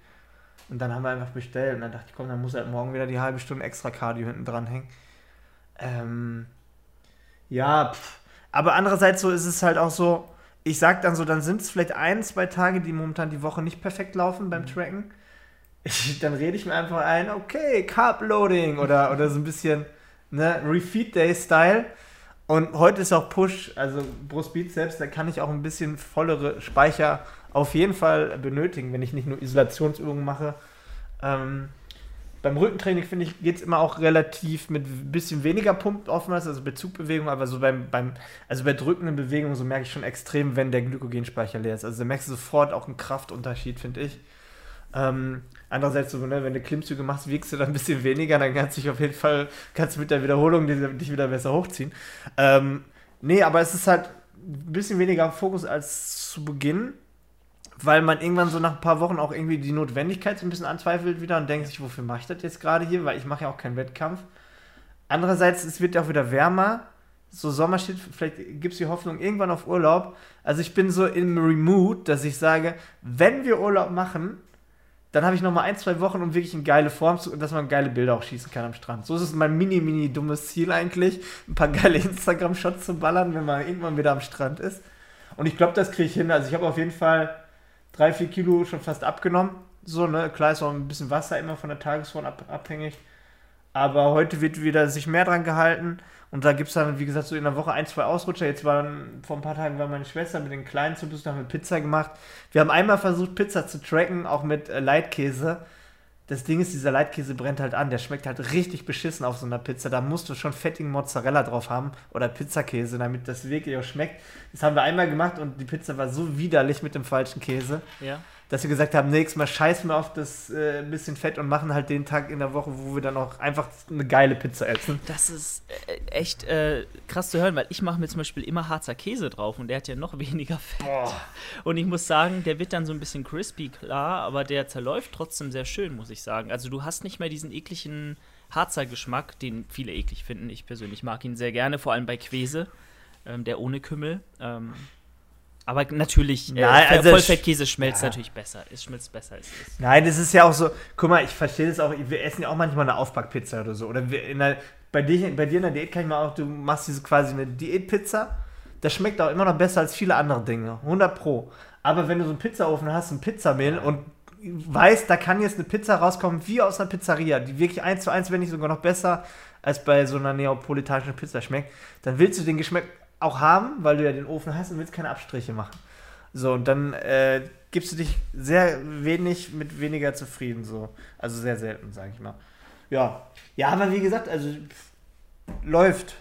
Und dann haben wir einfach bestellt und dann dachte ich, komm, dann muss halt morgen wieder die halbe Stunde extra Cardio hinten dran hängen. Ähm, ja, pff. aber andererseits so ist es halt auch so, ich sag dann so, dann sind es vielleicht ein, zwei Tage, die momentan die Woche nicht perfekt laufen beim mhm. Tracken. Ich, dann rede ich mir einfach ein, okay, Carb Loading oder, oder so ein bisschen ne, Refeed Day Style. Und heute ist auch Push, also Brust Bizeps, da kann ich auch ein bisschen vollere Speicher auf jeden Fall benötigen, wenn ich nicht nur Isolationsübungen mache. Ähm, beim Rückentraining, finde ich, geht es immer auch relativ mit ein bisschen weniger Pump oftmals, also Bezugbewegung, aber so beim, beim, also bei drückenden Bewegungen, so merke ich schon extrem, wenn der Glykogenspeicher leer ist. Also da merkst du sofort auch einen Kraftunterschied, finde ich. Ähm, andererseits, so, ne, wenn du Klimmzüge machst, wiegst du dann ein bisschen weniger, dann kannst du dich auf jeden Fall, kannst mit der Wiederholung dich wieder besser hochziehen. Ähm, nee, aber es ist halt ein bisschen weniger Fokus als zu Beginn weil man irgendwann so nach ein paar Wochen auch irgendwie die Notwendigkeit so ein bisschen anzweifelt wieder und denkt sich, wofür mache ich das jetzt gerade hier, weil ich mache ja auch keinen Wettkampf. Andererseits, es wird ja auch wieder wärmer, so Sommer steht, vielleicht gibt es die Hoffnung irgendwann auf Urlaub. Also ich bin so im Remote, dass ich sage, wenn wir Urlaub machen, dann habe ich noch mal ein, zwei Wochen, um wirklich in geile Form zu, dass man geile Bilder auch schießen kann am Strand. So ist es mein mini, mini dummes Ziel eigentlich, ein paar geile Instagram-Shots zu ballern, wenn man irgendwann wieder am Strand ist. Und ich glaube, das kriege ich hin. Also ich habe auf jeden Fall drei, vier Kilo schon fast abgenommen. So, ne? Klar ist auch ein bisschen Wasser immer von der Tagesform ab, abhängig. Aber heute wird wieder sich mehr dran gehalten. Und da gibt es dann, wie gesagt, so in der Woche ein, zwei Ausrutscher. Jetzt waren, vor ein paar Tagen war meine Schwester mit den Kleinen zu Besuch, haben wir Pizza gemacht. Wir haben einmal versucht, Pizza zu tracken, auch mit äh, Leitkäse. Das Ding ist, dieser Leitkäse brennt halt an. Der schmeckt halt richtig beschissen auf so einer Pizza. Da musst du schon fettigen Mozzarella drauf haben oder Pizzakäse, damit das wirklich auch schmeckt. Das haben wir einmal gemacht und die Pizza war so widerlich mit dem falschen Käse. Ja dass wir gesagt haben, nächstes Mal scheißen wir auf das äh, bisschen Fett und machen halt den Tag in der Woche, wo wir dann auch einfach eine geile Pizza essen. Das ist äh, echt äh, krass zu hören, weil ich mache mir zum Beispiel immer Harzer Käse drauf und der hat ja noch weniger Fett. Oh. Und ich muss sagen, der wird dann so ein bisschen crispy, klar, aber der zerläuft trotzdem sehr schön, muss ich sagen. Also du hast nicht mehr diesen ekligen Harzer Geschmack, den viele eklig finden. Ich persönlich mag ihn sehr gerne, vor allem bei Quese, ähm, der ohne Kümmel. Ähm, aber natürlich, äh, Nein, also Vollfettkäse schmelzt ja. natürlich besser. Es schmilzt besser als es. Nein, das ist ja auch so, guck mal, ich verstehe das auch, wir essen ja auch manchmal eine Aufbackpizza oder so. Oder der, bei, dir, bei dir in der Diät kann ich mal auch, du machst diese quasi eine Diätpizza, das schmeckt auch immer noch besser als viele andere Dinge. 100 Pro. Aber wenn du so einen Pizzaofen hast, ein Pizzamehl und weißt, da kann jetzt eine Pizza rauskommen wie aus einer Pizzeria, die wirklich eins zu eins, wenn nicht sogar noch besser als bei so einer neapolitanischen Pizza schmeckt, dann willst du den Geschmack auch haben, weil du ja den Ofen hast und willst keine Abstriche machen. So, und dann äh, gibst du dich sehr wenig mit weniger zufrieden, so. Also sehr selten, sage ich mal. Ja. Ja, aber wie gesagt, also läuft.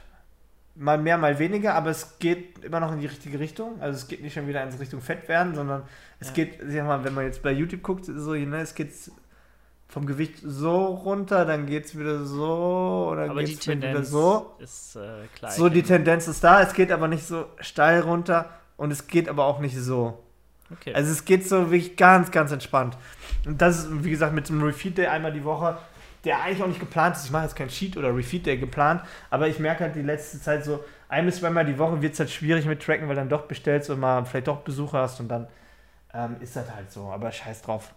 Mal mehr, mal weniger, aber es geht immer noch in die richtige Richtung. Also es geht nicht schon wieder in Richtung Fett werden, sondern es ja. geht, sag mal, wenn man jetzt bei YouTube guckt, so, ne, es geht vom Gewicht so runter, dann geht es wieder so oder aber geht's die Tendenz wieder so. Ist, äh, klar so, die Tendenz ist da, es geht aber nicht so steil runter und es geht aber auch nicht so. Okay. Also es geht so wirklich ganz, ganz entspannt. Und das ist, wie gesagt, mit einem Refeed Day einmal die Woche, der eigentlich auch nicht geplant ist. Ich mache jetzt kein Cheat oder Refeed Day geplant, aber ich merke halt die letzte Zeit so, ein bis zweimal die Woche wird es halt schwierig mit Tracken, weil dann doch bestellst und mal vielleicht doch Besucher hast und dann ähm, ist das halt so. Aber scheiß drauf.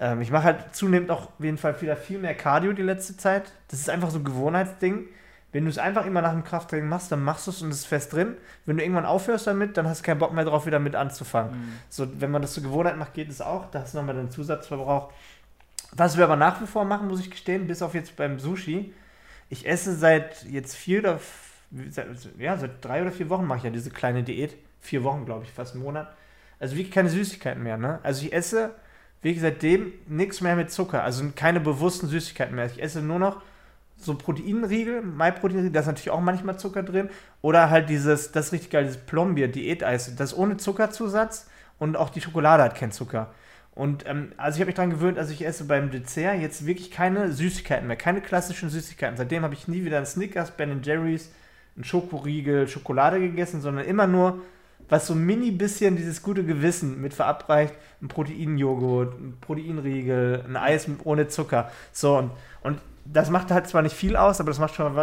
Ähm, ich mache halt zunehmend auch auf jeden Fall wieder viel mehr Cardio die letzte Zeit. Das ist einfach so ein Gewohnheitsding. Wenn du es einfach immer nach dem Krafttraining machst, dann machst du es und es ist fest drin. Wenn du irgendwann aufhörst damit, dann hast du keinen Bock mehr drauf, wieder mit anzufangen. Mhm. So, wenn man das zur Gewohnheit macht, geht es auch. Da hast du nochmal den Zusatzverbrauch. Was wir aber nach wie vor machen, muss ich gestehen, bis auf jetzt beim Sushi. Ich esse seit jetzt vier oder seit, ja, seit drei oder vier Wochen mache ich ja diese kleine Diät. Vier Wochen, glaube ich, fast einen Monat. Also wirklich keine Süßigkeiten mehr. Ne? Also ich esse wie seitdem nichts mehr mit Zucker, also keine bewussten Süßigkeiten mehr. Ich esse nur noch so Proteinriegel, MyProteinriegel, da ist natürlich auch manchmal Zucker drin. Oder halt dieses, das ist richtig geil, dieses Plombier, Diäteis, das ohne Zuckerzusatz und auch die Schokolade hat keinen Zucker. Und ähm, also ich habe mich daran gewöhnt, also ich esse beim Dessert jetzt wirklich keine Süßigkeiten mehr, keine klassischen Süßigkeiten. Seitdem habe ich nie wieder einen Snickers, Ben Jerry's, einen Schokoriegel, Schokolade gegessen, sondern immer nur was so mini bisschen dieses gute Gewissen mit verabreicht, ein Proteinjoghurt, ein Proteinriegel, ein Eis ohne Zucker. So, und, und das macht halt zwar nicht viel aus, aber das macht schon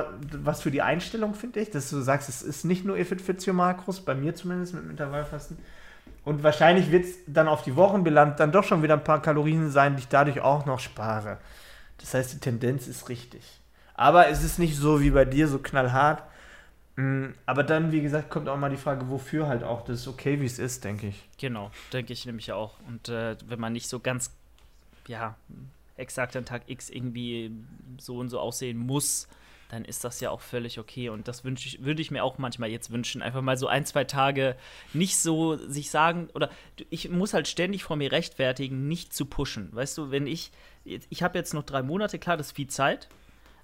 was für die Einstellung, finde ich, dass du sagst, es ist nicht nur Effizienz Makros, bei mir zumindest mit Intervallfasten. Und wahrscheinlich wird es dann auf die Wochenbilanz dann doch schon wieder ein paar Kalorien sein, die ich dadurch auch noch spare. Das heißt, die Tendenz ist richtig. Aber es ist nicht so wie bei dir, so knallhart. Mm, aber dann, wie gesagt, kommt auch mal die Frage, wofür halt auch. Das ist okay, wie es ist, denke ich. Genau, denke ich nämlich auch. Und äh, wenn man nicht so ganz, ja, exakt an Tag X irgendwie so und so aussehen muss, dann ist das ja auch völlig okay. Und das ich, würde ich mir auch manchmal jetzt wünschen. Einfach mal so ein, zwei Tage nicht so sich sagen, oder ich muss halt ständig vor mir rechtfertigen, nicht zu pushen. Weißt du, wenn ich, ich habe jetzt noch drei Monate, klar, das ist viel Zeit.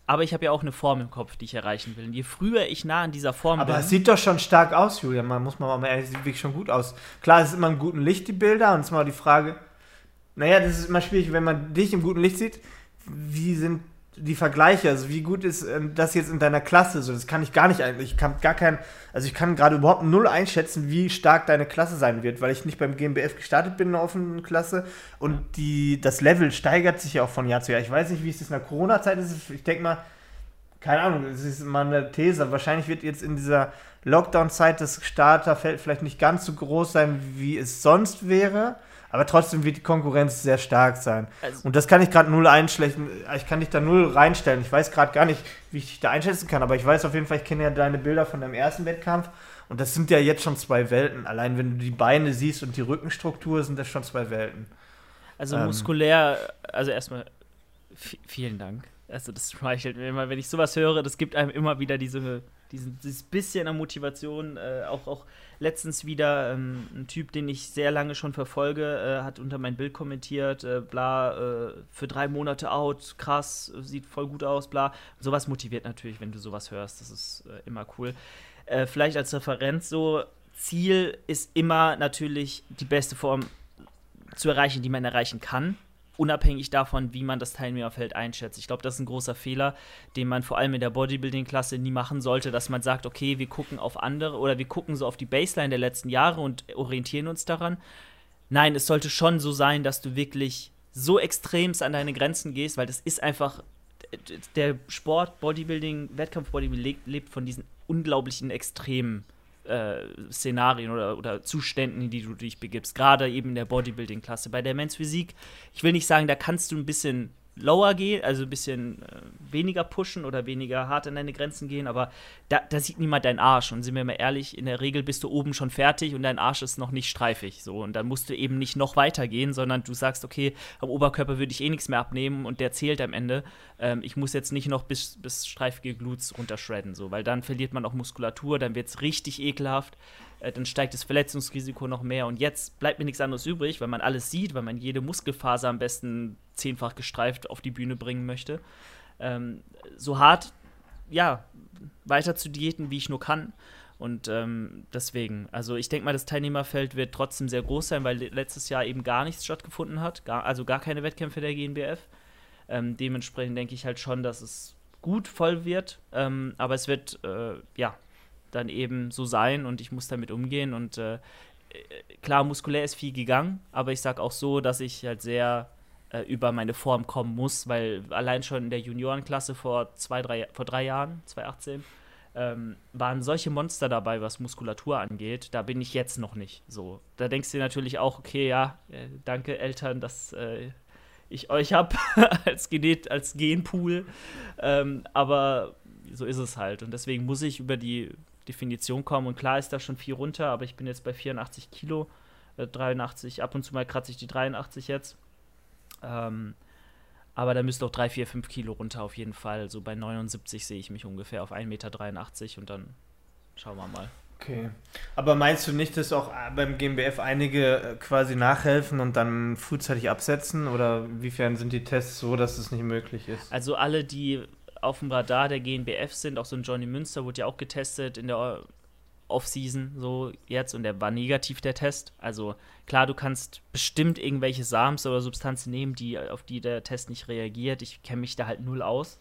Aber ich habe ja auch eine Form im Kopf, die ich erreichen will. Und je früher ich nah an dieser Form aber bin. Aber es sieht doch schon stark aus, Julian. Man muss mal mal ehrlich, sieht wirklich schon gut aus. Klar, es ist immer im guten Licht, die Bilder. Und es ist mal die Frage, naja, das ist immer schwierig, wenn man dich im guten Licht sieht. Wie sind die Vergleiche, also wie gut ist ähm, das jetzt in deiner Klasse? So, das kann ich gar nicht eigentlich. Ich kann gar kein, also ich kann gerade überhaupt null einschätzen, wie stark deine Klasse sein wird, weil ich nicht beim GmbF gestartet bin in der offenen Klasse und die, das Level steigert sich ja auch von Jahr zu Jahr. Ich weiß nicht, wie es in der Corona-Zeit ist. Ich denke mal, keine Ahnung, das ist mal eine These. Wahrscheinlich wird jetzt in dieser Lockdown-Zeit das Starterfeld vielleicht nicht ganz so groß sein, wie es sonst wäre. Aber trotzdem wird die Konkurrenz sehr stark sein. Also und das kann ich gerade null einschlechten. Ich kann dich da null reinstellen. Ich weiß gerade gar nicht, wie ich dich da einschätzen kann. Aber ich weiß auf jeden Fall, ich kenne ja deine Bilder von deinem ersten Wettkampf. Und das sind ja jetzt schon zwei Welten. Allein wenn du die Beine siehst und die Rückenstruktur, sind das schon zwei Welten. Also ähm. muskulär, also erstmal vielen Dank. Also das schmeichelt mir immer, wenn ich sowas höre, das gibt einem immer wieder diese, diesen, dieses bisschen an Motivation, äh, auch, auch letztens wieder ähm, ein Typ, den ich sehr lange schon verfolge, äh, hat unter mein Bild kommentiert, äh, bla, äh, für drei Monate out, krass, sieht voll gut aus, bla. sowas motiviert natürlich, wenn du sowas hörst, das ist äh, immer cool. Äh, vielleicht als Referenz so, Ziel ist immer natürlich die beste Form zu erreichen, die man erreichen kann unabhängig davon, wie man das Teilnehmerfeld einschätzt. Ich glaube, das ist ein großer Fehler, den man vor allem in der Bodybuilding-Klasse nie machen sollte, dass man sagt, okay, wir gucken auf andere oder wir gucken so auf die Baseline der letzten Jahre und orientieren uns daran. Nein, es sollte schon so sein, dass du wirklich so extremst an deine Grenzen gehst, weil das ist einfach der Sport, Bodybuilding, Wettkampf-Bodybuilding lebt, lebt von diesen unglaublichen Extremen äh, Szenarien oder, oder Zuständen, in die du dich begibst. Gerade eben in der Bodybuilding-Klasse. Bei der Men's Physik, ich will nicht sagen, da kannst du ein bisschen lower gehen, also ein bisschen äh, weniger pushen oder weniger hart an deine Grenzen gehen, aber da, da, sieht niemand deinen Arsch. Und sind wir mal ehrlich, in der Regel bist du oben schon fertig und dein Arsch ist noch nicht streifig. So. Und dann musst du eben nicht noch weiter gehen, sondern du sagst, okay, am Oberkörper würde ich eh nichts mehr abnehmen und der zählt am Ende. Ähm, ich muss jetzt nicht noch bis, bis streifige Gluts runterschredden, so, weil dann verliert man auch Muskulatur, dann wird es richtig ekelhaft. Äh, dann steigt das Verletzungsrisiko noch mehr. Und jetzt bleibt mir nichts anderes übrig, weil man alles sieht, weil man jede Muskelfaser am besten zehnfach gestreift auf die Bühne bringen möchte. Ähm, so hart, ja, weiter zu diäten, wie ich nur kann. Und ähm, deswegen, also ich denke mal, das Teilnehmerfeld wird trotzdem sehr groß sein, weil letztes Jahr eben gar nichts stattgefunden hat, gar, also gar keine Wettkämpfe der GNBF. Ähm, dementsprechend denke ich halt schon, dass es gut voll wird, ähm, aber es wird, äh, ja, dann eben so sein und ich muss damit umgehen. Und äh, klar, muskulär ist viel gegangen, aber ich sage auch so, dass ich halt sehr äh, über meine Form kommen muss, weil allein schon in der Juniorenklasse vor zwei, drei, vor drei Jahren, 2018, ähm, waren solche Monster dabei, was Muskulatur angeht. Da bin ich jetzt noch nicht so. Da denkst du dir natürlich auch, okay, ja, äh, danke Eltern, dass äh, ich euch habe als, als Genpool. Ähm, aber so ist es halt. Und deswegen muss ich über die Definition kommen. Und klar ist da schon viel runter, aber ich bin jetzt bei 84 Kilo, äh, 83, ab und zu mal kratze ich die 83 jetzt. Ähm, aber da müsste auch 3, 4, 5 Kilo runter auf jeden Fall. So bei 79 sehe ich mich ungefähr auf 1,83 Meter und dann schauen wir mal. Okay. Aber meinst du nicht, dass auch beim GmbF einige äh, quasi nachhelfen und dann frühzeitig absetzen? Oder inwiefern sind die Tests so, dass es nicht möglich ist? Also alle, die auf dem Radar der GNBF sind. Auch so ein Johnny Münster wurde ja auch getestet in der Off-Season so jetzt und der war negativ, der Test. Also klar, du kannst bestimmt irgendwelche Sams oder Substanzen nehmen, die, auf die der Test nicht reagiert. Ich kenne mich da halt null aus.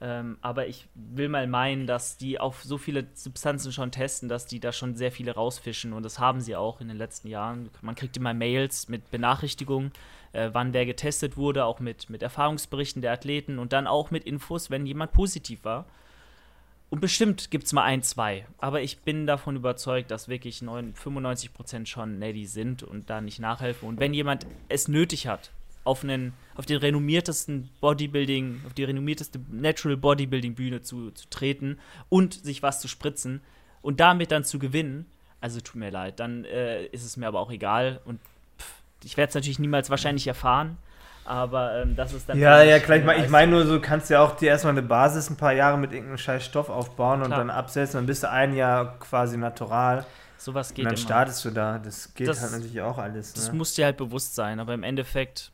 Ähm, aber ich will mal meinen, dass die auf so viele Substanzen schon testen, dass die da schon sehr viele rausfischen und das haben sie auch in den letzten Jahren. Man kriegt immer Mails mit Benachrichtigungen, äh, wann wer getestet wurde, auch mit, mit Erfahrungsberichten der Athleten und dann auch mit Infos, wenn jemand positiv war. Und bestimmt gibt es mal ein, zwei. Aber ich bin davon überzeugt, dass wirklich 9, 95% schon Neddy sind und da nicht nachhelfen. Und wenn jemand es nötig hat, auf, einen, auf den renommiertesten Bodybuilding, auf die renommierteste Natural Bodybuilding Bühne zu, zu treten und sich was zu spritzen und damit dann zu gewinnen, also tut mir leid, dann äh, ist es mir aber auch egal und ich werde es natürlich niemals wahrscheinlich erfahren, Aber ähm, das ist dann. Ja, ja, klar. Ich meine mein nur, so kannst ja auch dir erstmal eine Basis ein paar Jahre mit irgendeinem scheiß Stoff aufbauen klar. und dann absetzen. Dann bist du ein Jahr quasi natural. Sowas geht Und dann immer. startest du da. Das geht Das- halt natürlich auch alles. Das Ne? muss dir halt bewusst sein, aber im Endeffekt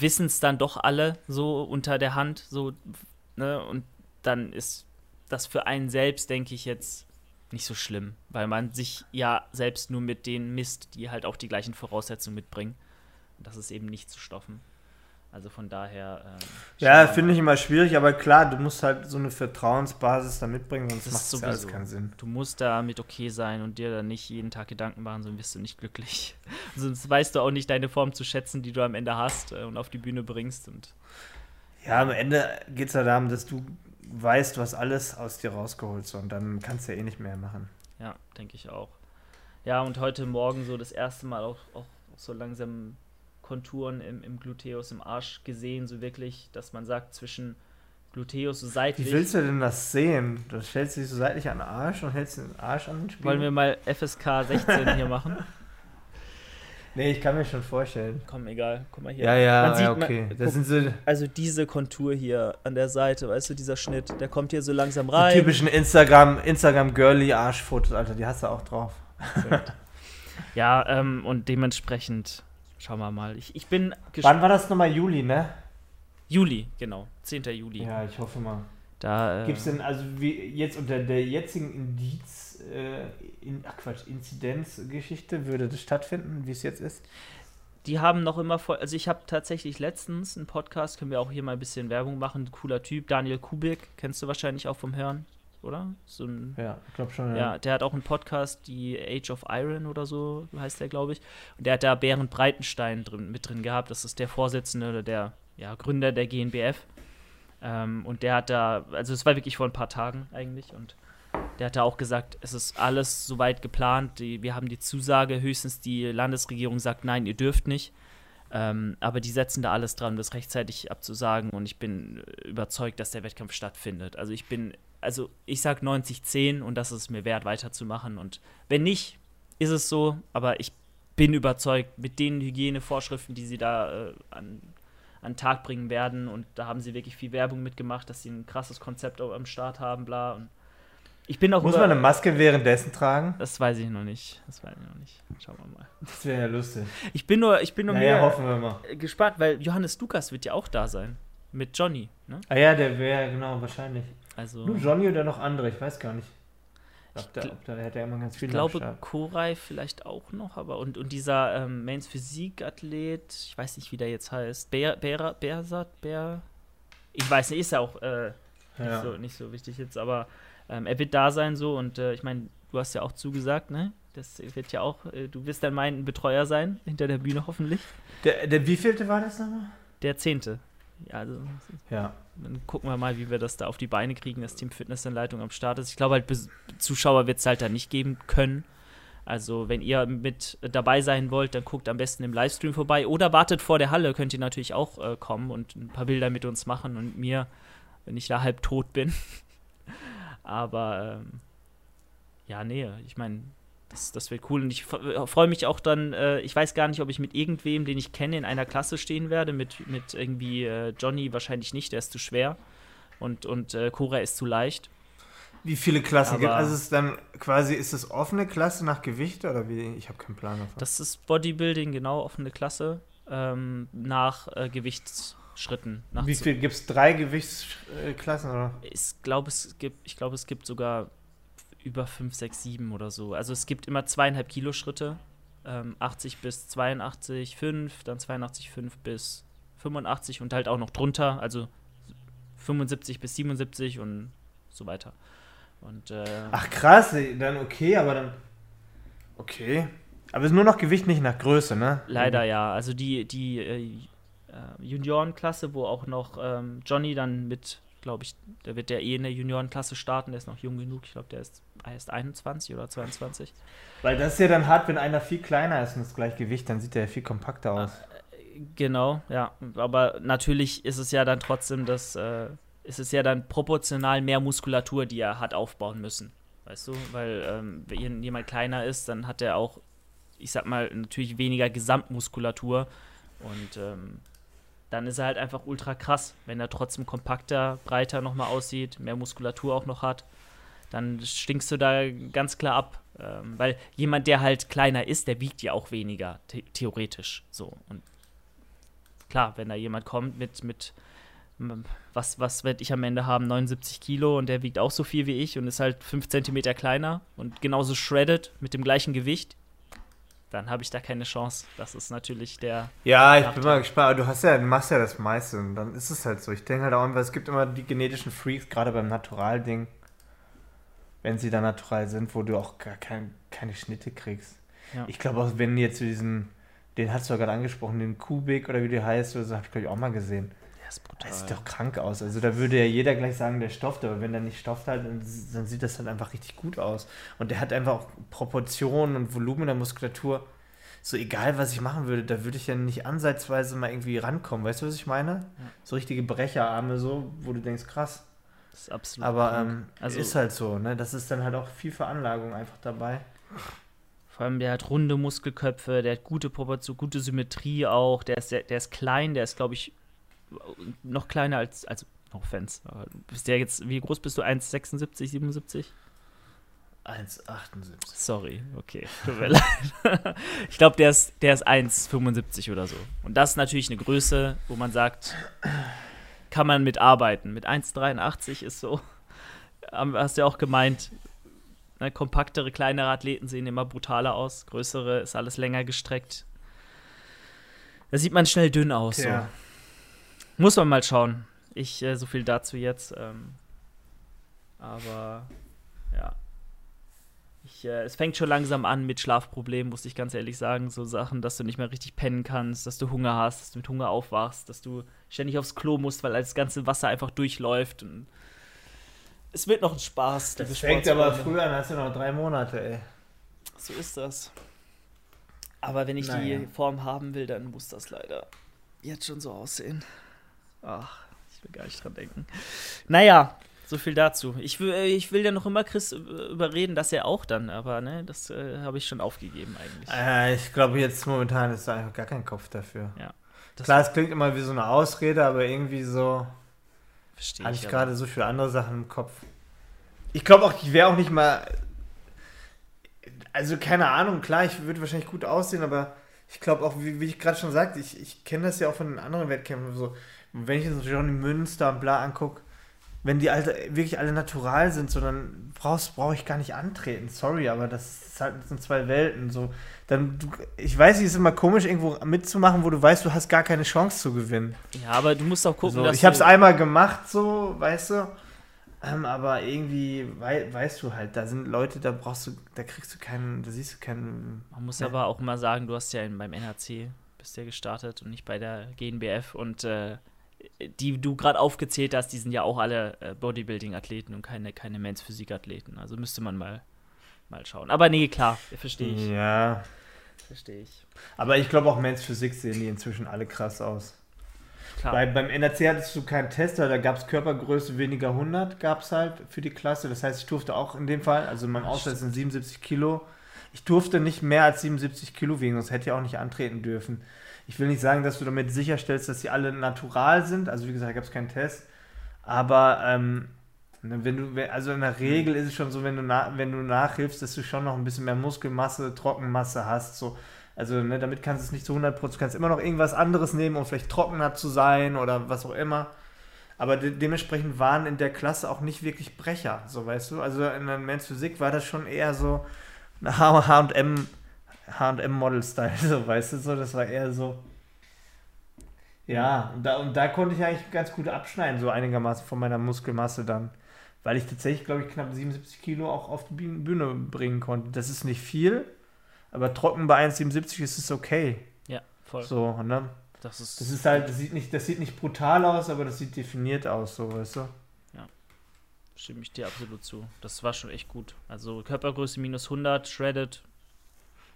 wissen es dann doch alle so unter der Hand, so, ne, und dann ist das für einen selbst, denke ich, jetzt nicht so schlimm, weil man sich ja selbst nur mit denen misst, die halt auch die gleichen Voraussetzungen mitbringen. Und das ist eben nicht zu stoffen. Also von daher. Ähm, Ja, finde ich immer schwierig, aber klar, du musst halt so eine Vertrauensbasis da mitbringen, sonst macht das ja alles keinen Sinn. Du musst damit okay sein und dir dann nicht jeden Tag Gedanken machen, sonst wirst du nicht glücklich. sonst weißt du auch nicht deine Form zu schätzen, die du am Ende hast äh, und auf die Bühne bringst. Und Ja, am Ende geht es ja darum, dass du weißt, was alles aus dir rausgeholt ist und dann kannst du ja eh nicht mehr machen. ja, denke ich auch. Ja, und heute Morgen so das erste Mal auch, auch so langsam Konturen im, im Gluteus, im Arsch gesehen, so wirklich, dass man sagt, zwischen Gluteus so Wie seitlich. willst du denn das sehen? Du stellst dich so seitlich an den Arsch und hältst den Arsch an den Spiegel? Wollen wir mal FSK 16 hier machen? nee, ich kann mir schon vorstellen. Komm, egal. Guck mal hier. Ja, ja, Man sieht, ja man- okay. guck, das sind so die Also diese Kontur hier an der Seite, weißt du, dieser Schnitt, der kommt hier so langsam rein. typischen Instagram, Instagram girly Arschfotos, Alter, die hast du auch drauf. Ja, ähm, und dementsprechend schauen wir mal. Ich, ich bin gespannt. Wann war das nochmal Juli, ne? Juli, genau. 10. Juli. Ja, ich hoffe mal. Da, äh, Gibt es denn, also wie jetzt unter der jetzigen Indiz, äh, in, ach Quatsch, Inzidenzgeschichte, würde das stattfinden, wie es jetzt ist? die haben noch immer voll. Also ich habe tatsächlich letztens einen Podcast, können wir auch hier mal ein bisschen Werbung machen. Cooler Typ, Daniel Kubik, kennst du wahrscheinlich auch vom Hören, oder? So ein Ja, ich glaube schon. Ja, der hat auch einen Podcast, die Age of Iron oder so heißt der, glaube ich. Und der hat da Berend Breitenstein drin, mit drin gehabt. Das ist der Vorsitzende oder der ja, Gründer der GNBF. Ähm, und der hat da, also es war wirklich vor ein paar Tagen eigentlich. Und der hat da auch gesagt, es ist alles soweit geplant. Die, wir haben die Zusage, höchstens die Landesregierung sagt, nein, ihr dürft nicht. Ähm, aber die setzen da alles dran, das rechtzeitig abzusagen. Und ich bin überzeugt, dass der Wettkampf stattfindet. Also ich bin also ich sag 90-10 und das ist mir wert, weiterzumachen. Und wenn nicht, ist es so, aber ich bin überzeugt, mit den Hygienevorschriften, die sie da äh, an, an den Tag bringen werden, und da haben sie wirklich viel Werbung mitgemacht, dass sie ein krasses Konzept auch am Start haben, bla. Und ich bin auch Muss über- man eine Maske währenddessen tragen? Das weiß ich noch nicht. Das weiß ich noch nicht. Schauen wir mal. Das wäre ja lustig. Ich bin nur, ich bin nur Naja, mehr hoffen wir mal. gespannt, weil Johannes Lukas wird ja auch da sein. Mit Johnny, ne? Ah ja, der wäre, genau, wahrscheinlich. Also. Nur Johnny oder noch andere, ich weiß gar nicht. Ich Ob gl- ob der hat ja immer ganz viel Ich glaube, Koray vielleicht auch noch, aber und, und dieser ähm, Mains Physik-Athlet, ich weiß nicht, wie der jetzt heißt, Bär, Bär, Bärsat, Bär, ich weiß nicht, ist ja auch äh, nicht, Ja. so, nicht so wichtig jetzt, aber ähm, er wird da sein so und äh, ich meine, du hast ja auch zugesagt, ne? Das wird ja auch, äh, du wirst dann mein Betreuer sein, hinter der Bühne hoffentlich. Der, der wievielte war das nochmal? Der Zehnte. Ja, also Ja. dann gucken wir mal, wie wir das da auf die Beine kriegen, dass Team Fitnessanleitung am Start ist. Ich glaube halt, Bes- Zuschauer wird es halt da nicht geben können. Also, wenn ihr mit dabei sein wollt, dann guckt am besten im Livestream vorbei oder wartet vor der Halle, könnt ihr natürlich auch äh, kommen und ein paar Bilder mit uns machen und mir, wenn ich da halb tot bin. Aber ähm, ja, nee, ich meine, das, das wird cool. Und ich freue mich auch dann, äh, ich weiß gar nicht, ob ich mit irgendwem, den ich kenne, in einer Klasse stehen werde. Mit, mit irgendwie äh, Johnny wahrscheinlich nicht, der ist zu schwer. Und, und äh, Cora ist zu leicht. Wie viele Klassen gibt Aber- Also ist es dann quasi, ist es offene Klasse nach Gewicht oder wie? Ich habe keinen Plan davon. Das ist Bodybuilding, genau, offene Klasse. Ähm, nach äh, Gewichtsschritten. Nach wie viel gibt es? Drei Gewichtsklassen oder? Ich glaube, es gibt, ich glaube, es gibt sogar über 5, 6, 7 oder so. Also es gibt immer zweieinhalb Kilo Schritte. Ähm, 80 bis 82, 5, dann 82, 5 bis 85 und halt auch noch drunter, also 75 bis 77 und so weiter. Und äh, Ach krass, dann okay, aber dann. Okay. Aber es ist nur noch Gewicht, nicht nach Größe, ne? Leider ja. Also die, die äh, Juniorenklasse, wo auch noch ähm, Johnny dann mit, glaube ich, der wird ja eh in der Juniorenklasse starten, der ist noch jung genug. Ich glaube, der ist erst 21 oder 22. Weil das ist ja dann hart, wenn einer viel kleiner ist und das gleiche Gewicht, dann sieht der ja viel kompakter aus. Genau, ja. Aber natürlich ist es ja dann trotzdem das, äh, ist es ja dann proportional mehr Muskulatur, die er hat aufbauen müssen. Weißt du? Weil ähm, wenn jemand kleiner ist, dann hat er auch, ich sag mal, natürlich weniger Gesamtmuskulatur. Und ähm, dann ist er halt einfach ultra krass. Wenn er trotzdem kompakter, breiter nochmal aussieht, mehr Muskulatur auch noch hat, dann stinkst du da ganz klar ab. Ähm, weil jemand, der halt kleiner ist, der wiegt ja auch weniger, the theoretisch. So. Und klar, wenn da jemand kommt mit, mit was, was werde ich am Ende haben? 79 Kilo und der wiegt auch so viel wie ich und ist halt 5 Zentimeter kleiner und genauso shredded mit dem gleichen Gewicht, dann habe ich da keine Chance. Das ist natürlich der. Ja, ich bin mal gespannt. Du hast ja, machst ja das meiste und dann ist es halt so. Ich denke halt auch, es gibt immer die genetischen Freaks, gerade beim Natural-Ding, wenn sie da natural sind, wo du auch gar kein, keine Schnitte kriegst. Ja. Ich glaube auch, wenn jetzt diesen, den hast du ja gerade angesprochen, den Kubik oder wie der heißt, oder so, habe ich glaube ich auch mal gesehen ist brutal. Das sieht doch krank aus. Also da würde ja jeder gleich sagen, der stofft, aber wenn er nicht stofft halt, dann, dann sieht das halt einfach richtig gut aus. Und der hat einfach auch Proportionen und Volumen der Muskulatur. So egal, was ich machen würde, da würde ich ja nicht ansatzweise mal irgendwie rankommen. Weißt du, was ich meine? Ja. So richtige Brecherarme so, wo du denkst, krass. Das ist absolut. Aber ähm, also, ist halt so, ne? Das ist dann halt auch viel Veranlagung einfach dabei. Vor allem, der hat runde Muskelköpfe, der hat gute Proportion, gute Symmetrie auch, der ist, der, der ist klein, der ist, glaube ich, noch kleiner als, also noch Fans. Bist der jetzt, wie groß bist du? 1,76, 77? 1,78. Sorry, okay. Tut mir leid. ich glaube, der ist, der ist 1,75 oder so. Und das ist natürlich eine Größe, wo man sagt, kann man mitarbeiten. Mit 1,83 ist so, hast du ja auch gemeint, ne, kompaktere, kleinere Athleten sehen immer brutaler aus. Größere ist alles länger gestreckt. Da sieht man schnell dünn aus. Ja. So. Muss man mal schauen. Ich, äh, so viel dazu jetzt. Ähm, aber ja. Ich, äh, es fängt schon langsam an mit Schlafproblemen, muss ich ganz ehrlich sagen. So Sachen, dass du nicht mehr richtig pennen kannst, dass du Hunger hast, dass du mit Hunger aufwachst, dass du ständig aufs Klo musst, weil das ganze Wasser einfach durchläuft. Und es wird noch ein Spaß. Das fängt aber früher an, hast du noch drei Monate, ey. So ist das. Aber wenn ich naja. die Form haben will, dann muss das leider jetzt schon so aussehen. Ach, ich will gar nicht dran denken. Naja, so viel dazu. Ich will, äh, ich will ja noch immer Chris überreden, dass er auch dann, aber ne, das äh, habe ich schon aufgegeben eigentlich. Äh, ich glaube, jetzt momentan ist da einfach gar kein Kopf dafür. Ja. Klar, es klingt immer wie so eine Ausrede, aber irgendwie so. Verstehe Habe ich, ich gerade so viele andere Sachen im Kopf. Ich glaube auch, ich wäre auch nicht mal. Also, keine Ahnung, klar, ich würde wahrscheinlich gut aussehen, aber ich glaube auch, wie, wie ich gerade schon sagte, ich, ich kenne das ja auch von den anderen Wettkämpfen. So, wenn ich jetzt Johnny Münster und bla angucke, wenn die alle, wirklich alle natural sind, so dann brauchst brauche ich gar nicht antreten. Sorry, aber das, ist halt, das sind zwei Welten. So, dann, du, ich weiß, es ist immer komisch, irgendwo mitzumachen, wo du weißt, du hast gar keine Chance zu gewinnen. Ja, aber du musst auch gucken, so, dass Ich habe es einmal gemacht, so, weißt du. Ähm, aber irgendwie wei weißt du halt, da sind Leute, da brauchst du, da kriegst du keinen, da siehst du keinen. Man muss ne? aber auch mal sagen, du hast ja beim NHC bist ja gestartet und nicht bei der GNBF und äh, die du gerade aufgezählt hast, die sind ja auch alle äh, Bodybuilding-Athleten und keine, keine Men's-Physik-Athleten. Also müsste man mal, mal schauen. Aber nee, klar, verstehe ich. Ja. Verstehe ich. Aber ich glaube auch Men's Physik sehen die inzwischen alle krass aus. Bei, beim NRC hattest du keinen Tester, da gab es Körpergröße weniger 100, gab es halt für die Klasse. Das heißt, ich durfte auch in dem Fall, also mein Ausweis sind 77 Kilo, ich durfte nicht mehr als 77 Kilo wiegen, sonst hätte ich auch nicht antreten dürfen. Ich will nicht sagen, dass du damit sicherstellst, dass sie alle natural sind. Also wie gesagt, gab es keinen Test. Aber ähm, wenn du, also in der Regel ist es schon so, wenn du, na, wenn du nachhilfst, dass du schon noch ein bisschen mehr Muskelmasse, Trockenmasse hast. So. Also ne, damit kannst du es nicht zu 100%, du kannst immer noch irgendwas anderes nehmen, um vielleicht trockener zu sein oder was auch immer. Aber de dementsprechend waren in der Klasse auch nicht wirklich Brecher, so weißt du. Also in der Men's Physik war das schon eher so H&M HM-Model-Style, so weißt du so, das war eher so. Ja, und da, und da konnte ich eigentlich ganz gut abschneiden, so einigermaßen von meiner Muskelmasse dann. Weil ich tatsächlich, glaube ich, knapp 77 Kilo auch auf die Bühne bringen konnte. Das ist nicht viel, aber trocken bei 1,77 ist es okay. Ja, voll. So, ne? Das ist, das ist halt, das sieht, nicht, das sieht nicht brutal aus, aber das sieht definiert aus, so, weißt du? Ja, stimme ich dir absolut zu. Das war schon echt gut. Also Körpergröße minus 100, shredded,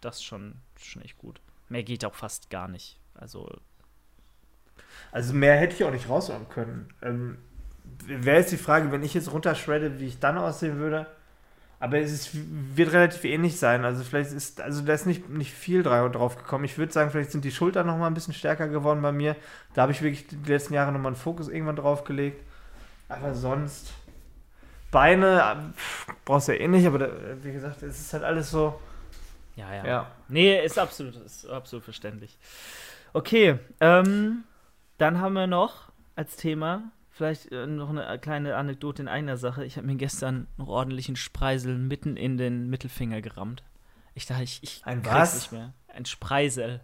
das schon, schon echt gut. Mehr geht auch fast gar nicht. Also. Also mehr hätte ich auch nicht raushauen können. Ähm, Wäre jetzt die Frage, wenn ich jetzt runterschredde, wie ich dann aussehen würde. Aber es ist, wird relativ ähnlich sein. Also vielleicht ist, also da ist nicht, nicht viel drauf gekommen. Ich würde sagen, vielleicht sind die Schultern noch mal ein bisschen stärker geworden bei mir. Da habe ich wirklich die letzten Jahre noch mal einen Fokus irgendwann drauf gelegt. Aber sonst Beine pff, brauchst du ja eh nicht, aber da, wie gesagt, es ist halt alles so. Ja, ja. ja. Nee, ist absolut, ist absolut verständlich. Okay, ähm, dann haben wir noch als Thema vielleicht äh, noch eine kleine Anekdote in einer Sache. Ich habe mir gestern noch ordentlichen Spreisel mitten in den Mittelfinger gerammt. Ich dachte, ich, ich ein was? nicht mehr. Ein Spreisel.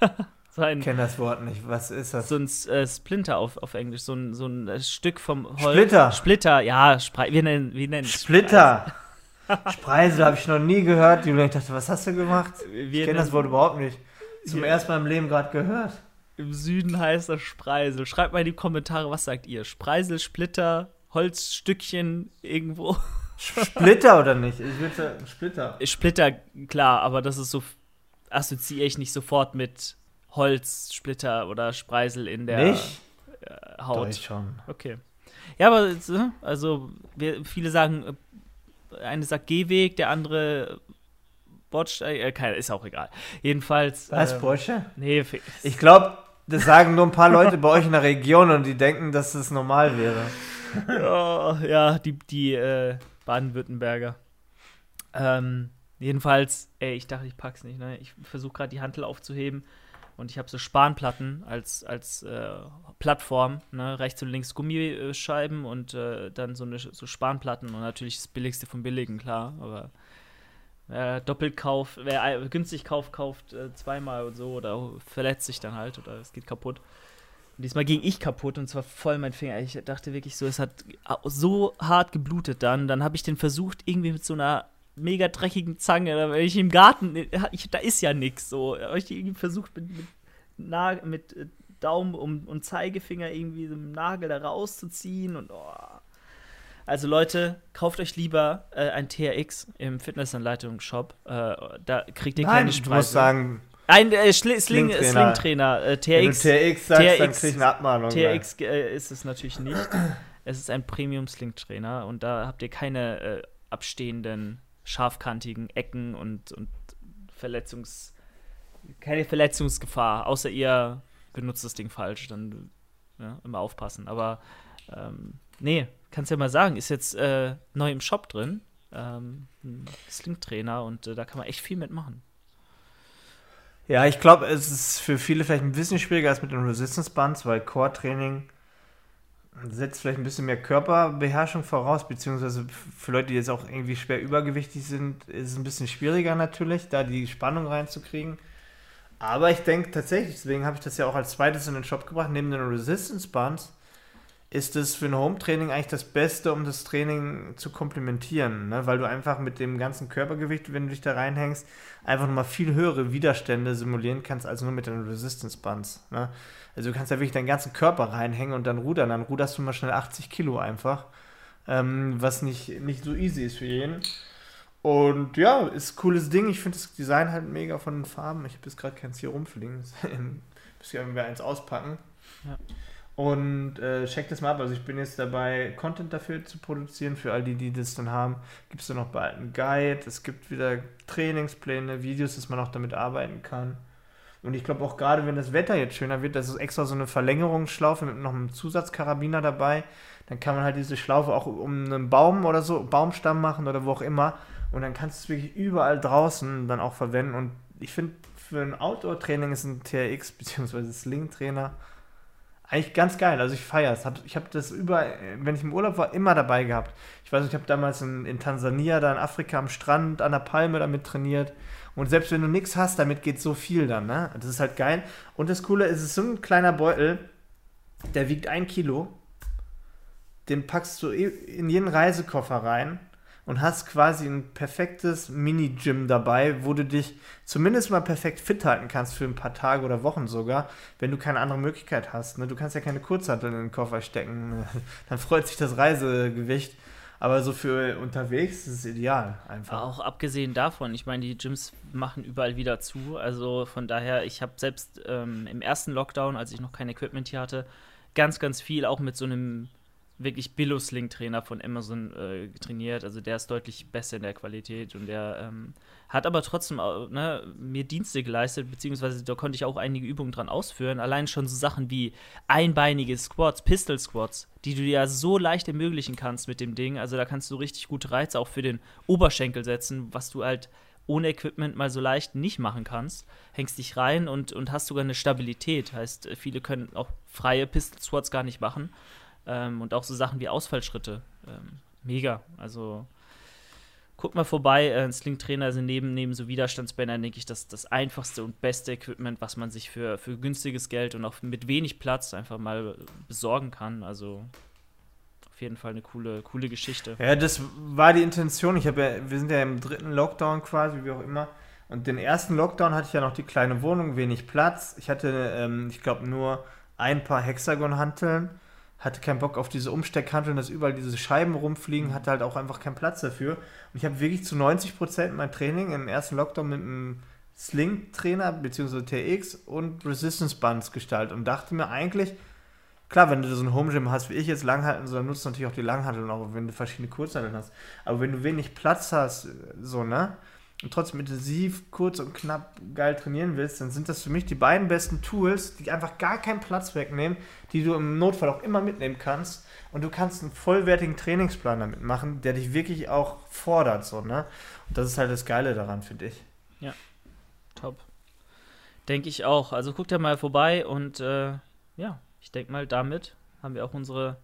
so ein, ich kenne das Wort nicht. Was ist das? So ein äh, Splinter auf, auf Englisch. So ein, so ein äh, Stück vom Holz. Splitter. Splitter, ja. Spre wir nennen, wir nennen Splitter. Spreisel habe ich noch nie gehört. Ich dachte, was hast du gemacht? Wir ich kenne das Wort überhaupt nicht. Zum ersten Mal im Leben gerade gehört. Im Süden heißt das Spreisel. Schreibt mal in die Kommentare, was sagt ihr? Spreisel, Splitter, Holzstückchen irgendwo? Splitter oder nicht? Ich würde sagen Splitter. Splitter, klar, aber das ist so, assoziiere ich nicht sofort mit Holz, Splitter oder Spreisel in der nicht? Äh, Haut. Doch, schon. Okay. Ja, aber also wir, viele sagen, äh, eine sagt Gehweg, der andere Botsch, äh, keine, ist auch egal. Jedenfalls. Was, ähm, Botche? Nee, ich glaube, das sagen nur ein paar Leute bei euch in der Region und die denken, dass das normal wäre. ja, ja, die, die äh, Baden-Württemberger. Ähm, jedenfalls, ey, ich dachte, ich pack's nicht. Ne? Ich versuche gerade die Hantel aufzuheben und ich habe so Spanplatten als, als äh, Plattform. Ne? Rechts und links Gummischeiben und äh, dann so, eine, so Spanplatten und natürlich das Billigste vom Billigen, klar. Aber äh, doppelt kauft, wer günstig kauft, kauft äh, zweimal und so oder verletzt sich dann halt oder es geht kaputt. Und diesmal ging ich kaputt und zwar voll mein Finger. Ich dachte wirklich so, es hat so hart geblutet dann. Dann habe ich den versucht, irgendwie mit so einer mega dreckigen Zange, da ich im Garten, ich, da ist ja nichts so. Habe ich irgendwie versucht mit, mit, mit äh, Daumen und, und Zeigefinger irgendwie so einen Nagel da rauszuziehen und oh, also Leute, kauft euch lieber äh, ein TRX im Fitnessanleitungsshop. Äh, da kriegt ihr Nein, keine Speise. Du musst sagen, ein äh, Sling, Sling-Trainer. Sling äh, TRX, Wenn du TRX sagst, TRX, dann krieg ich eine Abmahnung. TRX äh, ist es natürlich nicht. es ist ein Premium-Sling-Trainer und da habt ihr keine äh, abstehenden, scharfkantigen Ecken und, und Verletzungs... keine Verletzungsgefahr, außer ihr benutzt das Ding falsch, dann ja, immer aufpassen. Aber ähm, nee, kannst ja mal sagen, ist jetzt äh, neu im Shop drin. Ähm, ein Sling-Trainer und äh, da kann man echt viel mitmachen. Ja, ich glaube, es ist für viele vielleicht ein bisschen schwieriger als mit den Resistance Bands, weil Core-Training setzt vielleicht ein bisschen mehr Körperbeherrschung voraus, beziehungsweise für Leute, die jetzt auch irgendwie schwer übergewichtig sind, ist es ein bisschen schwieriger natürlich, da die Spannung reinzukriegen. Aber ich denke tatsächlich, deswegen habe ich das ja auch als zweites in den Shop gebracht, neben den Resistance Bands, ist es für ein Home-Training eigentlich das Beste, um das Training zu komplementieren, ne? weil du einfach mit dem ganzen Körpergewicht, wenn du dich da reinhängst, einfach nochmal viel höhere Widerstände simulieren kannst, als nur mit den Resistance Bands. Ne? Also du kannst ja wirklich deinen ganzen Körper reinhängen und dann rudern, dann ruderst du mal schnell 80 Kilo einfach, ähm, was nicht, nicht so easy ist für jeden. Und ja, ist ein cooles Ding. Ich finde das Design halt mega von den Farben. Ich habe jetzt gerade keins hier rumfliegen. Müssen wir irgendwie eins auspacken. Ja. Und äh, checkt das mal ab. Also ich bin jetzt dabei, Content dafür zu produzieren. Für all die, die das dann haben, gibt es dann noch bald einen Guide. Es gibt wieder Trainingspläne, Videos, dass man auch damit arbeiten kann. Und ich glaube auch gerade, wenn das Wetter jetzt schöner wird, das ist extra so eine Verlängerungsschlaufe mit noch einem Zusatzkarabiner dabei. Dann kann man halt diese Schlaufe auch um einen Baum oder so, Baumstamm machen oder wo auch immer. Und dann kannst du es wirklich überall draußen dann auch verwenden. Und ich finde, für ein Outdoor-Training ist ein TRX bzw. Sling-Trainer eigentlich ganz geil. Also ich feiere es. Ich habe das über, wenn ich im Urlaub war, immer dabei gehabt. Ich weiß, ich habe damals in, in, Tansania, da in Afrika am Strand, an der Palme damit trainiert. Und selbst wenn du nichts hast, damit geht so viel dann. Ne? Das ist halt geil. Und das Coole ist, es ist so ein kleiner Beutel, der wiegt ein Kilo. Den packst du in jeden Reisekoffer rein und hast quasi ein perfektes Mini-Gym dabei, wo du dich zumindest mal perfekt fit halten kannst für ein paar Tage oder Wochen sogar, wenn du keine andere Möglichkeit hast. Ne? Du kannst ja keine Kurzhanteln in den Koffer stecken, dann freut sich das Reisegewicht. Aber so für unterwegs ist es ideal einfach. Auch abgesehen davon, ich meine, die Gyms machen überall wieder zu. Also von daher, ich habe selbst ähm, im ersten Lockdown, als ich noch kein Equipment hier hatte, ganz, ganz viel auch mit so einem wirklich Billo-Sling-Trainer von Amazon äh, trainiert. Also der ist deutlich besser in der Qualität und der ähm, hat aber trotzdem ne, mir Dienste geleistet, beziehungsweise da konnte ich auch einige Übungen dran ausführen. Allein schon so Sachen wie einbeinige Squats, Pistol Squats, die du dir so leicht ermöglichen kannst mit dem Ding. Also da kannst du richtig gute Reize auch für den Oberschenkel setzen, was du halt ohne Equipment mal so leicht nicht machen kannst. Hängst dich rein und, und hast sogar eine Stabilität. Heißt, viele können auch freie Pistol Squats gar nicht machen. Ähm, und auch so Sachen wie Ausfallschritte. Ähm, mega. Also guck mal vorbei. Äh, Sling-Trainer sind neben, neben so Widerstandsbändern, denke ich, das, das einfachste und beste Equipment, was man sich für, für günstiges Geld und auch mit wenig Platz einfach mal besorgen kann. Also auf jeden Fall eine coole, coole Geschichte. Ja, das war die Intention. Ich habe ja, wir sind ja im dritten Lockdown quasi, wie auch immer. Und den ersten Lockdown hatte ich ja noch die kleine Wohnung, wenig Platz. Ich hatte, ähm, ich glaube, nur ein paar Hexagon-Hanteln hatte keinen Bock auf diese Umsteckhanteln, dass überall diese Scheiben rumfliegen, hatte halt auch einfach keinen Platz dafür. Und ich habe wirklich zu 90 Prozent mein Training im ersten Lockdown mit einem Sling-Trainer bzw. TX und Resistance Bands gestaltet und dachte mir eigentlich, klar, wenn du so ein Home Gym hast wie ich jetzt Langhanteln, so, dann nutzt du natürlich auch die Langhanteln, auch wenn du verschiedene Kurzhanteln hast. Aber wenn du wenig Platz hast, so, ne? Und trotzdem intensiv, kurz und knapp geil trainieren willst, dann sind das für mich die beiden besten Tools, die einfach gar keinen Platz wegnehmen, die du im Notfall auch immer mitnehmen kannst. Und du kannst einen vollwertigen Trainingsplan damit machen, der dich wirklich auch fordert. So, ne? Und das ist halt das Geile daran, finde ich. Ja, top. Denke ich auch. Also guck da mal vorbei und äh, ja, ich denke mal, damit haben wir auch unsere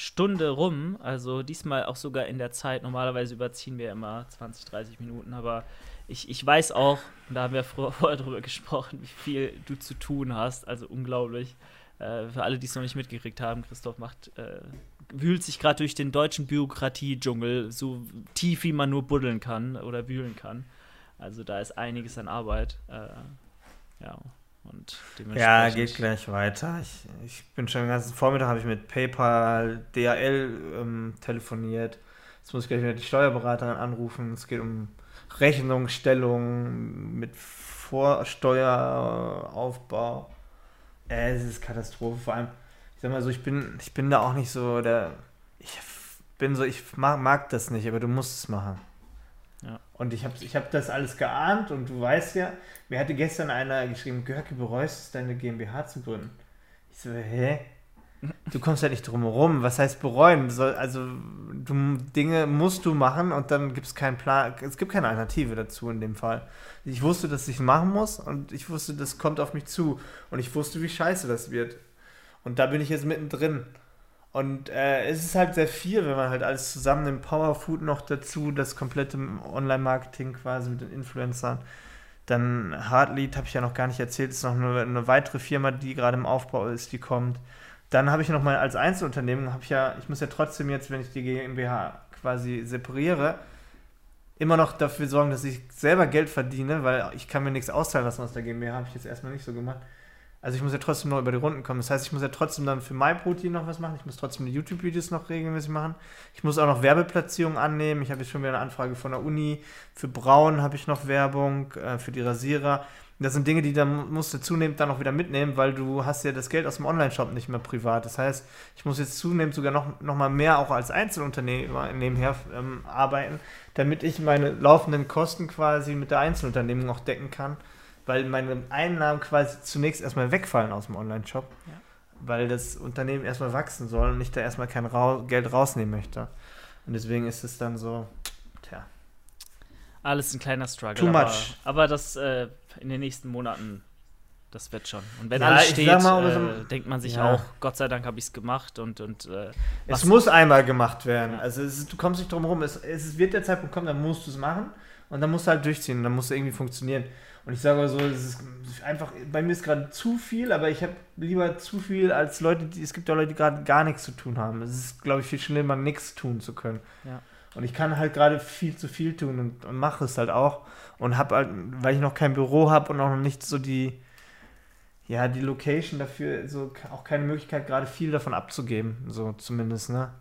Stunde rum. Also diesmal auch sogar in der Zeit. Normalerweise überziehen wir immer 20, 30 Minuten, aber ich, ich weiß auch, da haben wir vorher drüber gesprochen, wie viel du zu tun hast. Also unglaublich. Äh, für alle, die es noch nicht mitgekriegt haben, Christoph macht, äh, wühlt sich gerade durch den deutschen Bürokratie-Dschungel so tief, wie man nur buddeln kann oder wühlen kann. Also da ist einiges an Arbeit. Äh, ja, und ja, geht gleich weiter. Ich, ich bin schon den ganzen Vormittag habe ich mit PayPal, DHL ähm, telefoniert. Jetzt muss ich gleich wieder die Steuerberaterin anrufen. Es geht um Rechnungsstellung mit Vorsteueraufbau. Äh, es ist Katastrophe. Vor allem, ich sag mal so, ich bin, ich bin da auch nicht so der. Ich bin so, ich mag, mag das nicht, aber du musst es machen. Und ich habe ich hab das alles geahnt und du weißt ja, mir hatte gestern einer geschrieben, Görke, bereust es, deine GmbH zu gründen. Ich so, hä? Du kommst ja nicht drum herum. Was heißt bereuen? Also, du, Dinge musst du machen und dann gibt es keinen Plan. Es gibt keine Alternative dazu in dem Fall. Ich wusste, dass ich machen muss und ich wusste, das kommt auf mich zu. Und ich wusste, wie scheiße das wird. Und da bin ich jetzt mittendrin. Und äh, es ist halt sehr viel, wenn man halt alles zusammen nimmt. Powerfood noch dazu, das komplette Online-Marketing quasi mit den Influencern. Dann Heartlead habe ich ja noch gar nicht erzählt, ist noch eine, eine weitere Firma, die gerade im Aufbau ist, die kommt. Dann habe ich noch mal als Einzelunternehmen, habe ich ja, ich muss ja trotzdem jetzt, wenn ich die GmbH quasi separiere, immer noch dafür sorgen, dass ich selber Geld verdiene, weil ich kann mir nichts auszahlen lassen aus der GmbH, habe ich jetzt erstmal nicht so gemacht. Also ich muss ja trotzdem noch über die Runden kommen. Das heißt, ich muss ja trotzdem dann für MyProtein noch was machen. Ich muss trotzdem die YouTube-Videos noch regelmäßig machen. Ich muss auch noch Werbeplatzierungen annehmen. Ich habe jetzt schon wieder eine Anfrage von der Uni. Für Braun habe ich noch Werbung, äh, für die Rasierer. Das sind Dinge, die dann musst du zunehmend dann auch wieder mitnehmen, weil du hast ja das Geld aus dem Online-Shop nicht mehr privat. Das heißt, ich muss jetzt zunehmend sogar noch, noch mal mehr auch als Einzelunternehmer nebenher ähm, arbeiten, damit ich meine laufenden Kosten quasi mit der Einzelunternehmung auch decken kann weil meine Einnahmen quasi zunächst erstmal wegfallen aus dem Online-Shop, ja. weil das Unternehmen erstmal wachsen soll und ich da erstmal kein Ra Geld rausnehmen möchte. Und deswegen ist es dann so, tja. Alles ein kleiner Struggle. Too aber, much. Aber das äh, in den nächsten Monaten, das wird schon. Und wenn ja, alles steht, mal, äh, denkt man sich ja. auch, Gott sei Dank habe ich es gemacht und. und äh, es muss einmal gemacht werden. Ja. Also ist, du kommst nicht drum herum. Es, es wird der Zeitpunkt kommen, dann musst du es machen und dann musst du halt durchziehen. Dann muss es irgendwie funktionieren. Und ich sage so, es ist einfach, bei mir ist gerade zu viel, aber ich habe lieber zu viel als Leute, die, es gibt ja Leute, die gerade gar nichts zu tun haben. Es ist, glaube ich, viel schlimmer, nichts tun zu können. Ja. Und ich kann halt gerade viel zu viel tun und, und mache es halt auch. Und habe halt, weil ich noch kein Büro habe und auch noch nicht so die, ja, die Location dafür, so auch keine Möglichkeit, gerade viel davon abzugeben, so zumindest, ne?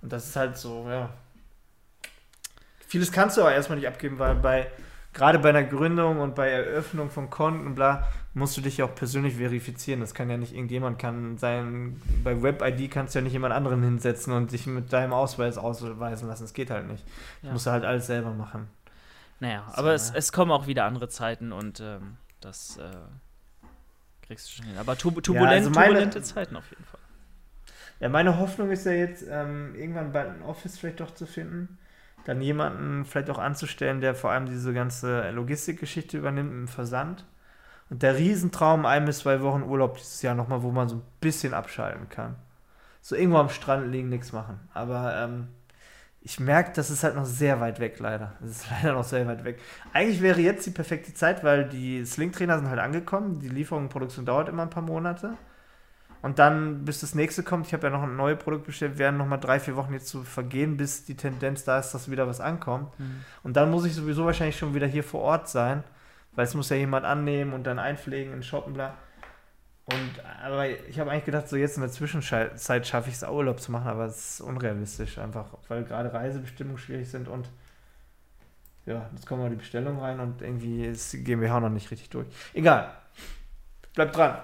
Und das ist halt so, ja. Vieles kannst du aber erstmal nicht abgeben, weil bei gerade bei einer Gründung und bei Eröffnung von Konten bla, musst du dich ja auch persönlich verifizieren. Das kann ja nicht irgendjemand kann sein. Bei Web-ID kannst du ja nicht jemand anderen hinsetzen und dich mit deinem Ausweis ausweisen lassen. Das geht halt nicht. Ja. Musst du halt alles selber machen. Naja, so, aber es, es, kommen auch wieder andere Zeiten und ähm, das äh, kriegst du schon hin. Aber turbulent, ja, also meine, turbulente Zeiten auf jeden Fall. Ja, meine Hoffnung ist ja jetzt, ähm, irgendwann bald ein Office vielleicht doch zu finden. Dann jemanden vielleicht auch anzustellen, der vor allem diese ganze Logistikgeschichte übernimmt im Versand. Und der Riesentraum, ein bis zwei Wochen Urlaub dieses Jahr nochmal, wo man so ein bisschen abschalten kann. So irgendwo am Strand liegen, nichts machen. Aber ähm, ich merke, das ist halt noch sehr weit weg, leider. Das ist leider noch sehr weit weg. Eigentlich wäre jetzt die perfekte Zeit, weil die Sling-Trainer sind halt angekommen. Die Lieferung und Produktion dauert immer ein paar Monate. Und dann, bis das nächste kommt, ich habe ja noch ein neues Produkt bestellt, werden nochmal drei, vier Wochen jetzt zu vergehen, bis die Tendenz da ist, dass wieder was ankommt. Mhm. Und dann muss ich sowieso wahrscheinlich schon wieder hier vor Ort sein, weil es muss ja jemand annehmen und dann einpflegen und shoppen, bla. Und, aber ich habe eigentlich gedacht, so jetzt in der Zwischenzeit schaffe ich es, Urlaub zu machen, aber es ist unrealistisch einfach, weil gerade Reisebestimmungen schwierig sind und ja, jetzt kommen mal die Bestellung rein und irgendwie ist die GmbH noch nicht richtig durch. Egal. Bleibt dran.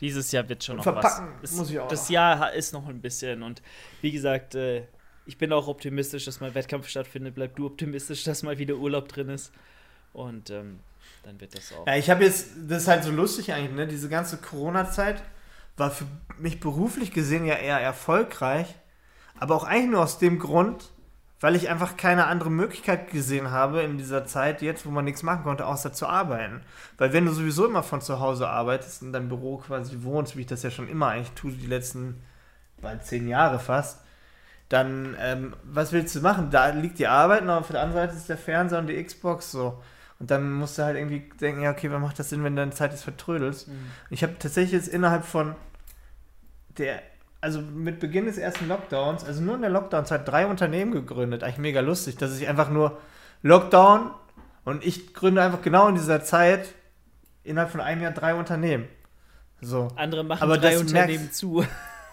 Dieses Jahr wird schon noch verpacken was. muss ich auch. Das Jahr ist noch ein bisschen und wie gesagt, äh, ich bin auch optimistisch, dass mal Wettkampf stattfindet. Bleib du optimistisch, dass mal wieder Urlaub drin ist. Und ähm, dann wird das auch. Ja, ich habe jetzt, das ist halt so lustig eigentlich, ne? Diese ganze Corona-Zeit war für mich beruflich gesehen ja eher erfolgreich, aber auch eigentlich nur aus dem Grund, weil ich einfach keine andere Möglichkeit gesehen habe in dieser Zeit jetzt, wo man nichts machen konnte, außer zu arbeiten. Weil wenn du sowieso immer von zu Hause arbeitest, in deinem Büro quasi wohnst, wie ich das ja schon immer eigentlich tue, die letzten bald zehn Jahre fast, dann ähm, was willst du machen? Da liegt die Arbeit und auf der anderen Seite ist der Fernseher und die Xbox so. Und dann musst du halt irgendwie denken, ja, okay, was macht das Sinn, wenn deine Zeit ist vertrödelst? Mhm. Ich habe tatsächlich jetzt innerhalb von der also mit Beginn des ersten Lockdowns, also nur in der Lockdown-Zeit, drei Unternehmen gegründet. Eigentlich mega lustig, dass ich einfach nur Lockdown und ich gründe einfach genau in dieser Zeit innerhalb von einem Jahr drei Unternehmen. So. Andere machen Aber drei Unternehmen merkst, zu.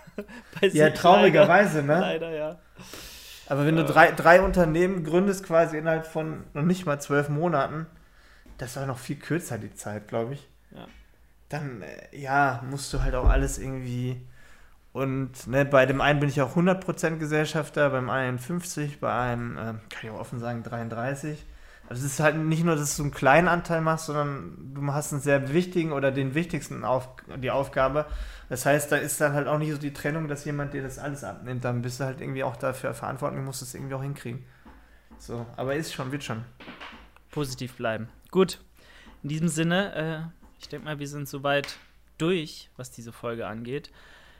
ja, traurigerweise, ne? Leider, ja. Aber wenn du drei, drei Unternehmen gründest, quasi innerhalb von noch nicht mal zwölf Monaten, das war noch viel kürzer die Zeit, glaube ich. Ja. Dann, äh, ja, musst du halt auch alles irgendwie und ne, bei dem einen bin ich auch 100% Gesellschafter, beim einen 50, bei einem, äh, kann ich auch offen sagen, 33. Also es ist halt nicht nur, dass du einen kleinen Anteil machst, sondern du hast einen sehr wichtigen oder den wichtigsten auf, die Aufgabe. Das heißt, da ist dann halt auch nicht so die Trennung, dass jemand dir das alles abnimmt. Dann bist du halt irgendwie auch dafür verantwortlich, musst es irgendwie auch hinkriegen. So, aber ist schon, wird schon. Positiv bleiben. Gut. In diesem Sinne, äh, ich denke mal, wir sind soweit durch, was diese Folge angeht.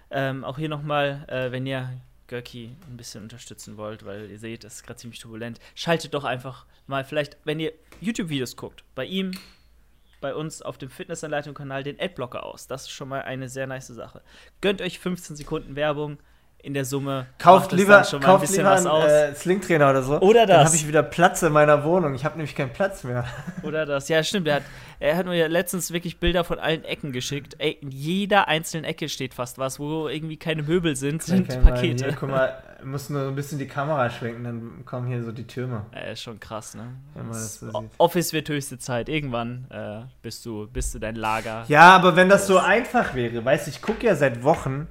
Ähm, auch hier nochmal, äh, wenn ihr Görki ein bisschen unterstützen wollt, weil ihr seht, es ist gerade ziemlich turbulent, schaltet doch einfach mal vielleicht, wenn ihr YouTube-Videos guckt, bei ihm, bei uns auf dem Fitnessanleitung-Kanal den Adblocker aus. Das ist schon mal eine sehr nice Sache. Gönnt euch 15 Sekunden Werbung in der Summe. Kauft lieber, schon mal kauft ein bisschen lieber was einen, aus. Äh, Slingtrainer oder so. Oder das. Dann habe ich wieder Platz in meiner Wohnung. Ich habe nämlich keinen Platz mehr. Oder das. Ja, stimmt. Er hat, er hat mir letztens wirklich Bilder von allen Ecken geschickt. Ey, in jeder einzelnen Ecke steht fast was, wo irgendwie keine Möbel sind, sind Kann Pakete. Hier, guck mal, muss nur ein bisschen die Kamera schwenken, dann kommen hier so die Türme. Ja, ist schon krass, ne? So Office wird höchste Zeit. Irgendwann äh, bist, du, bist du dein Lager. Ja, aber wenn das so einfach wäre, weißt du, ich gucke ja seit Wochen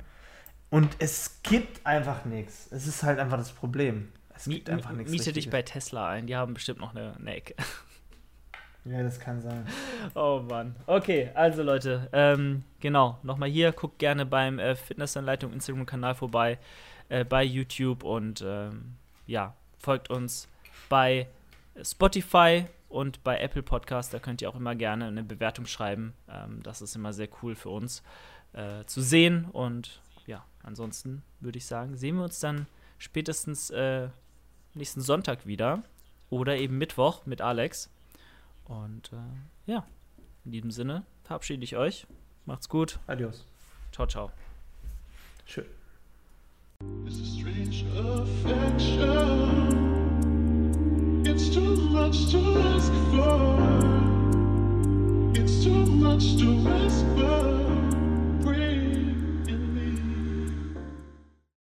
und es gibt einfach nichts. Es ist halt einfach das Problem. Es gibt einfach nichts. Miete dich bei Tesla ein, die haben bestimmt noch eine, eine Ecke. Ja, das kann sein. Oh Mann. Okay, also Leute, ähm, genau, nochmal hier, guckt gerne beim äh, Fitnessanleitung Instagram-Kanal vorbei, äh, bei YouTube und ähm, ja, folgt uns bei Spotify und bei Apple Podcast. Da könnt ihr auch immer gerne eine Bewertung schreiben. Ähm, das ist immer sehr cool für uns äh, zu sehen und ansonsten würde ich sagen, sehen wir uns dann spätestens äh, nächsten Sonntag wieder oder eben Mittwoch mit Alex. Und äh, ja, in diesem Sinne verabschiede ich euch. Macht's gut. Adios. Ciao, ciao. Schön. It's a strange affection. It's too much to ask for. It's too much to whisper.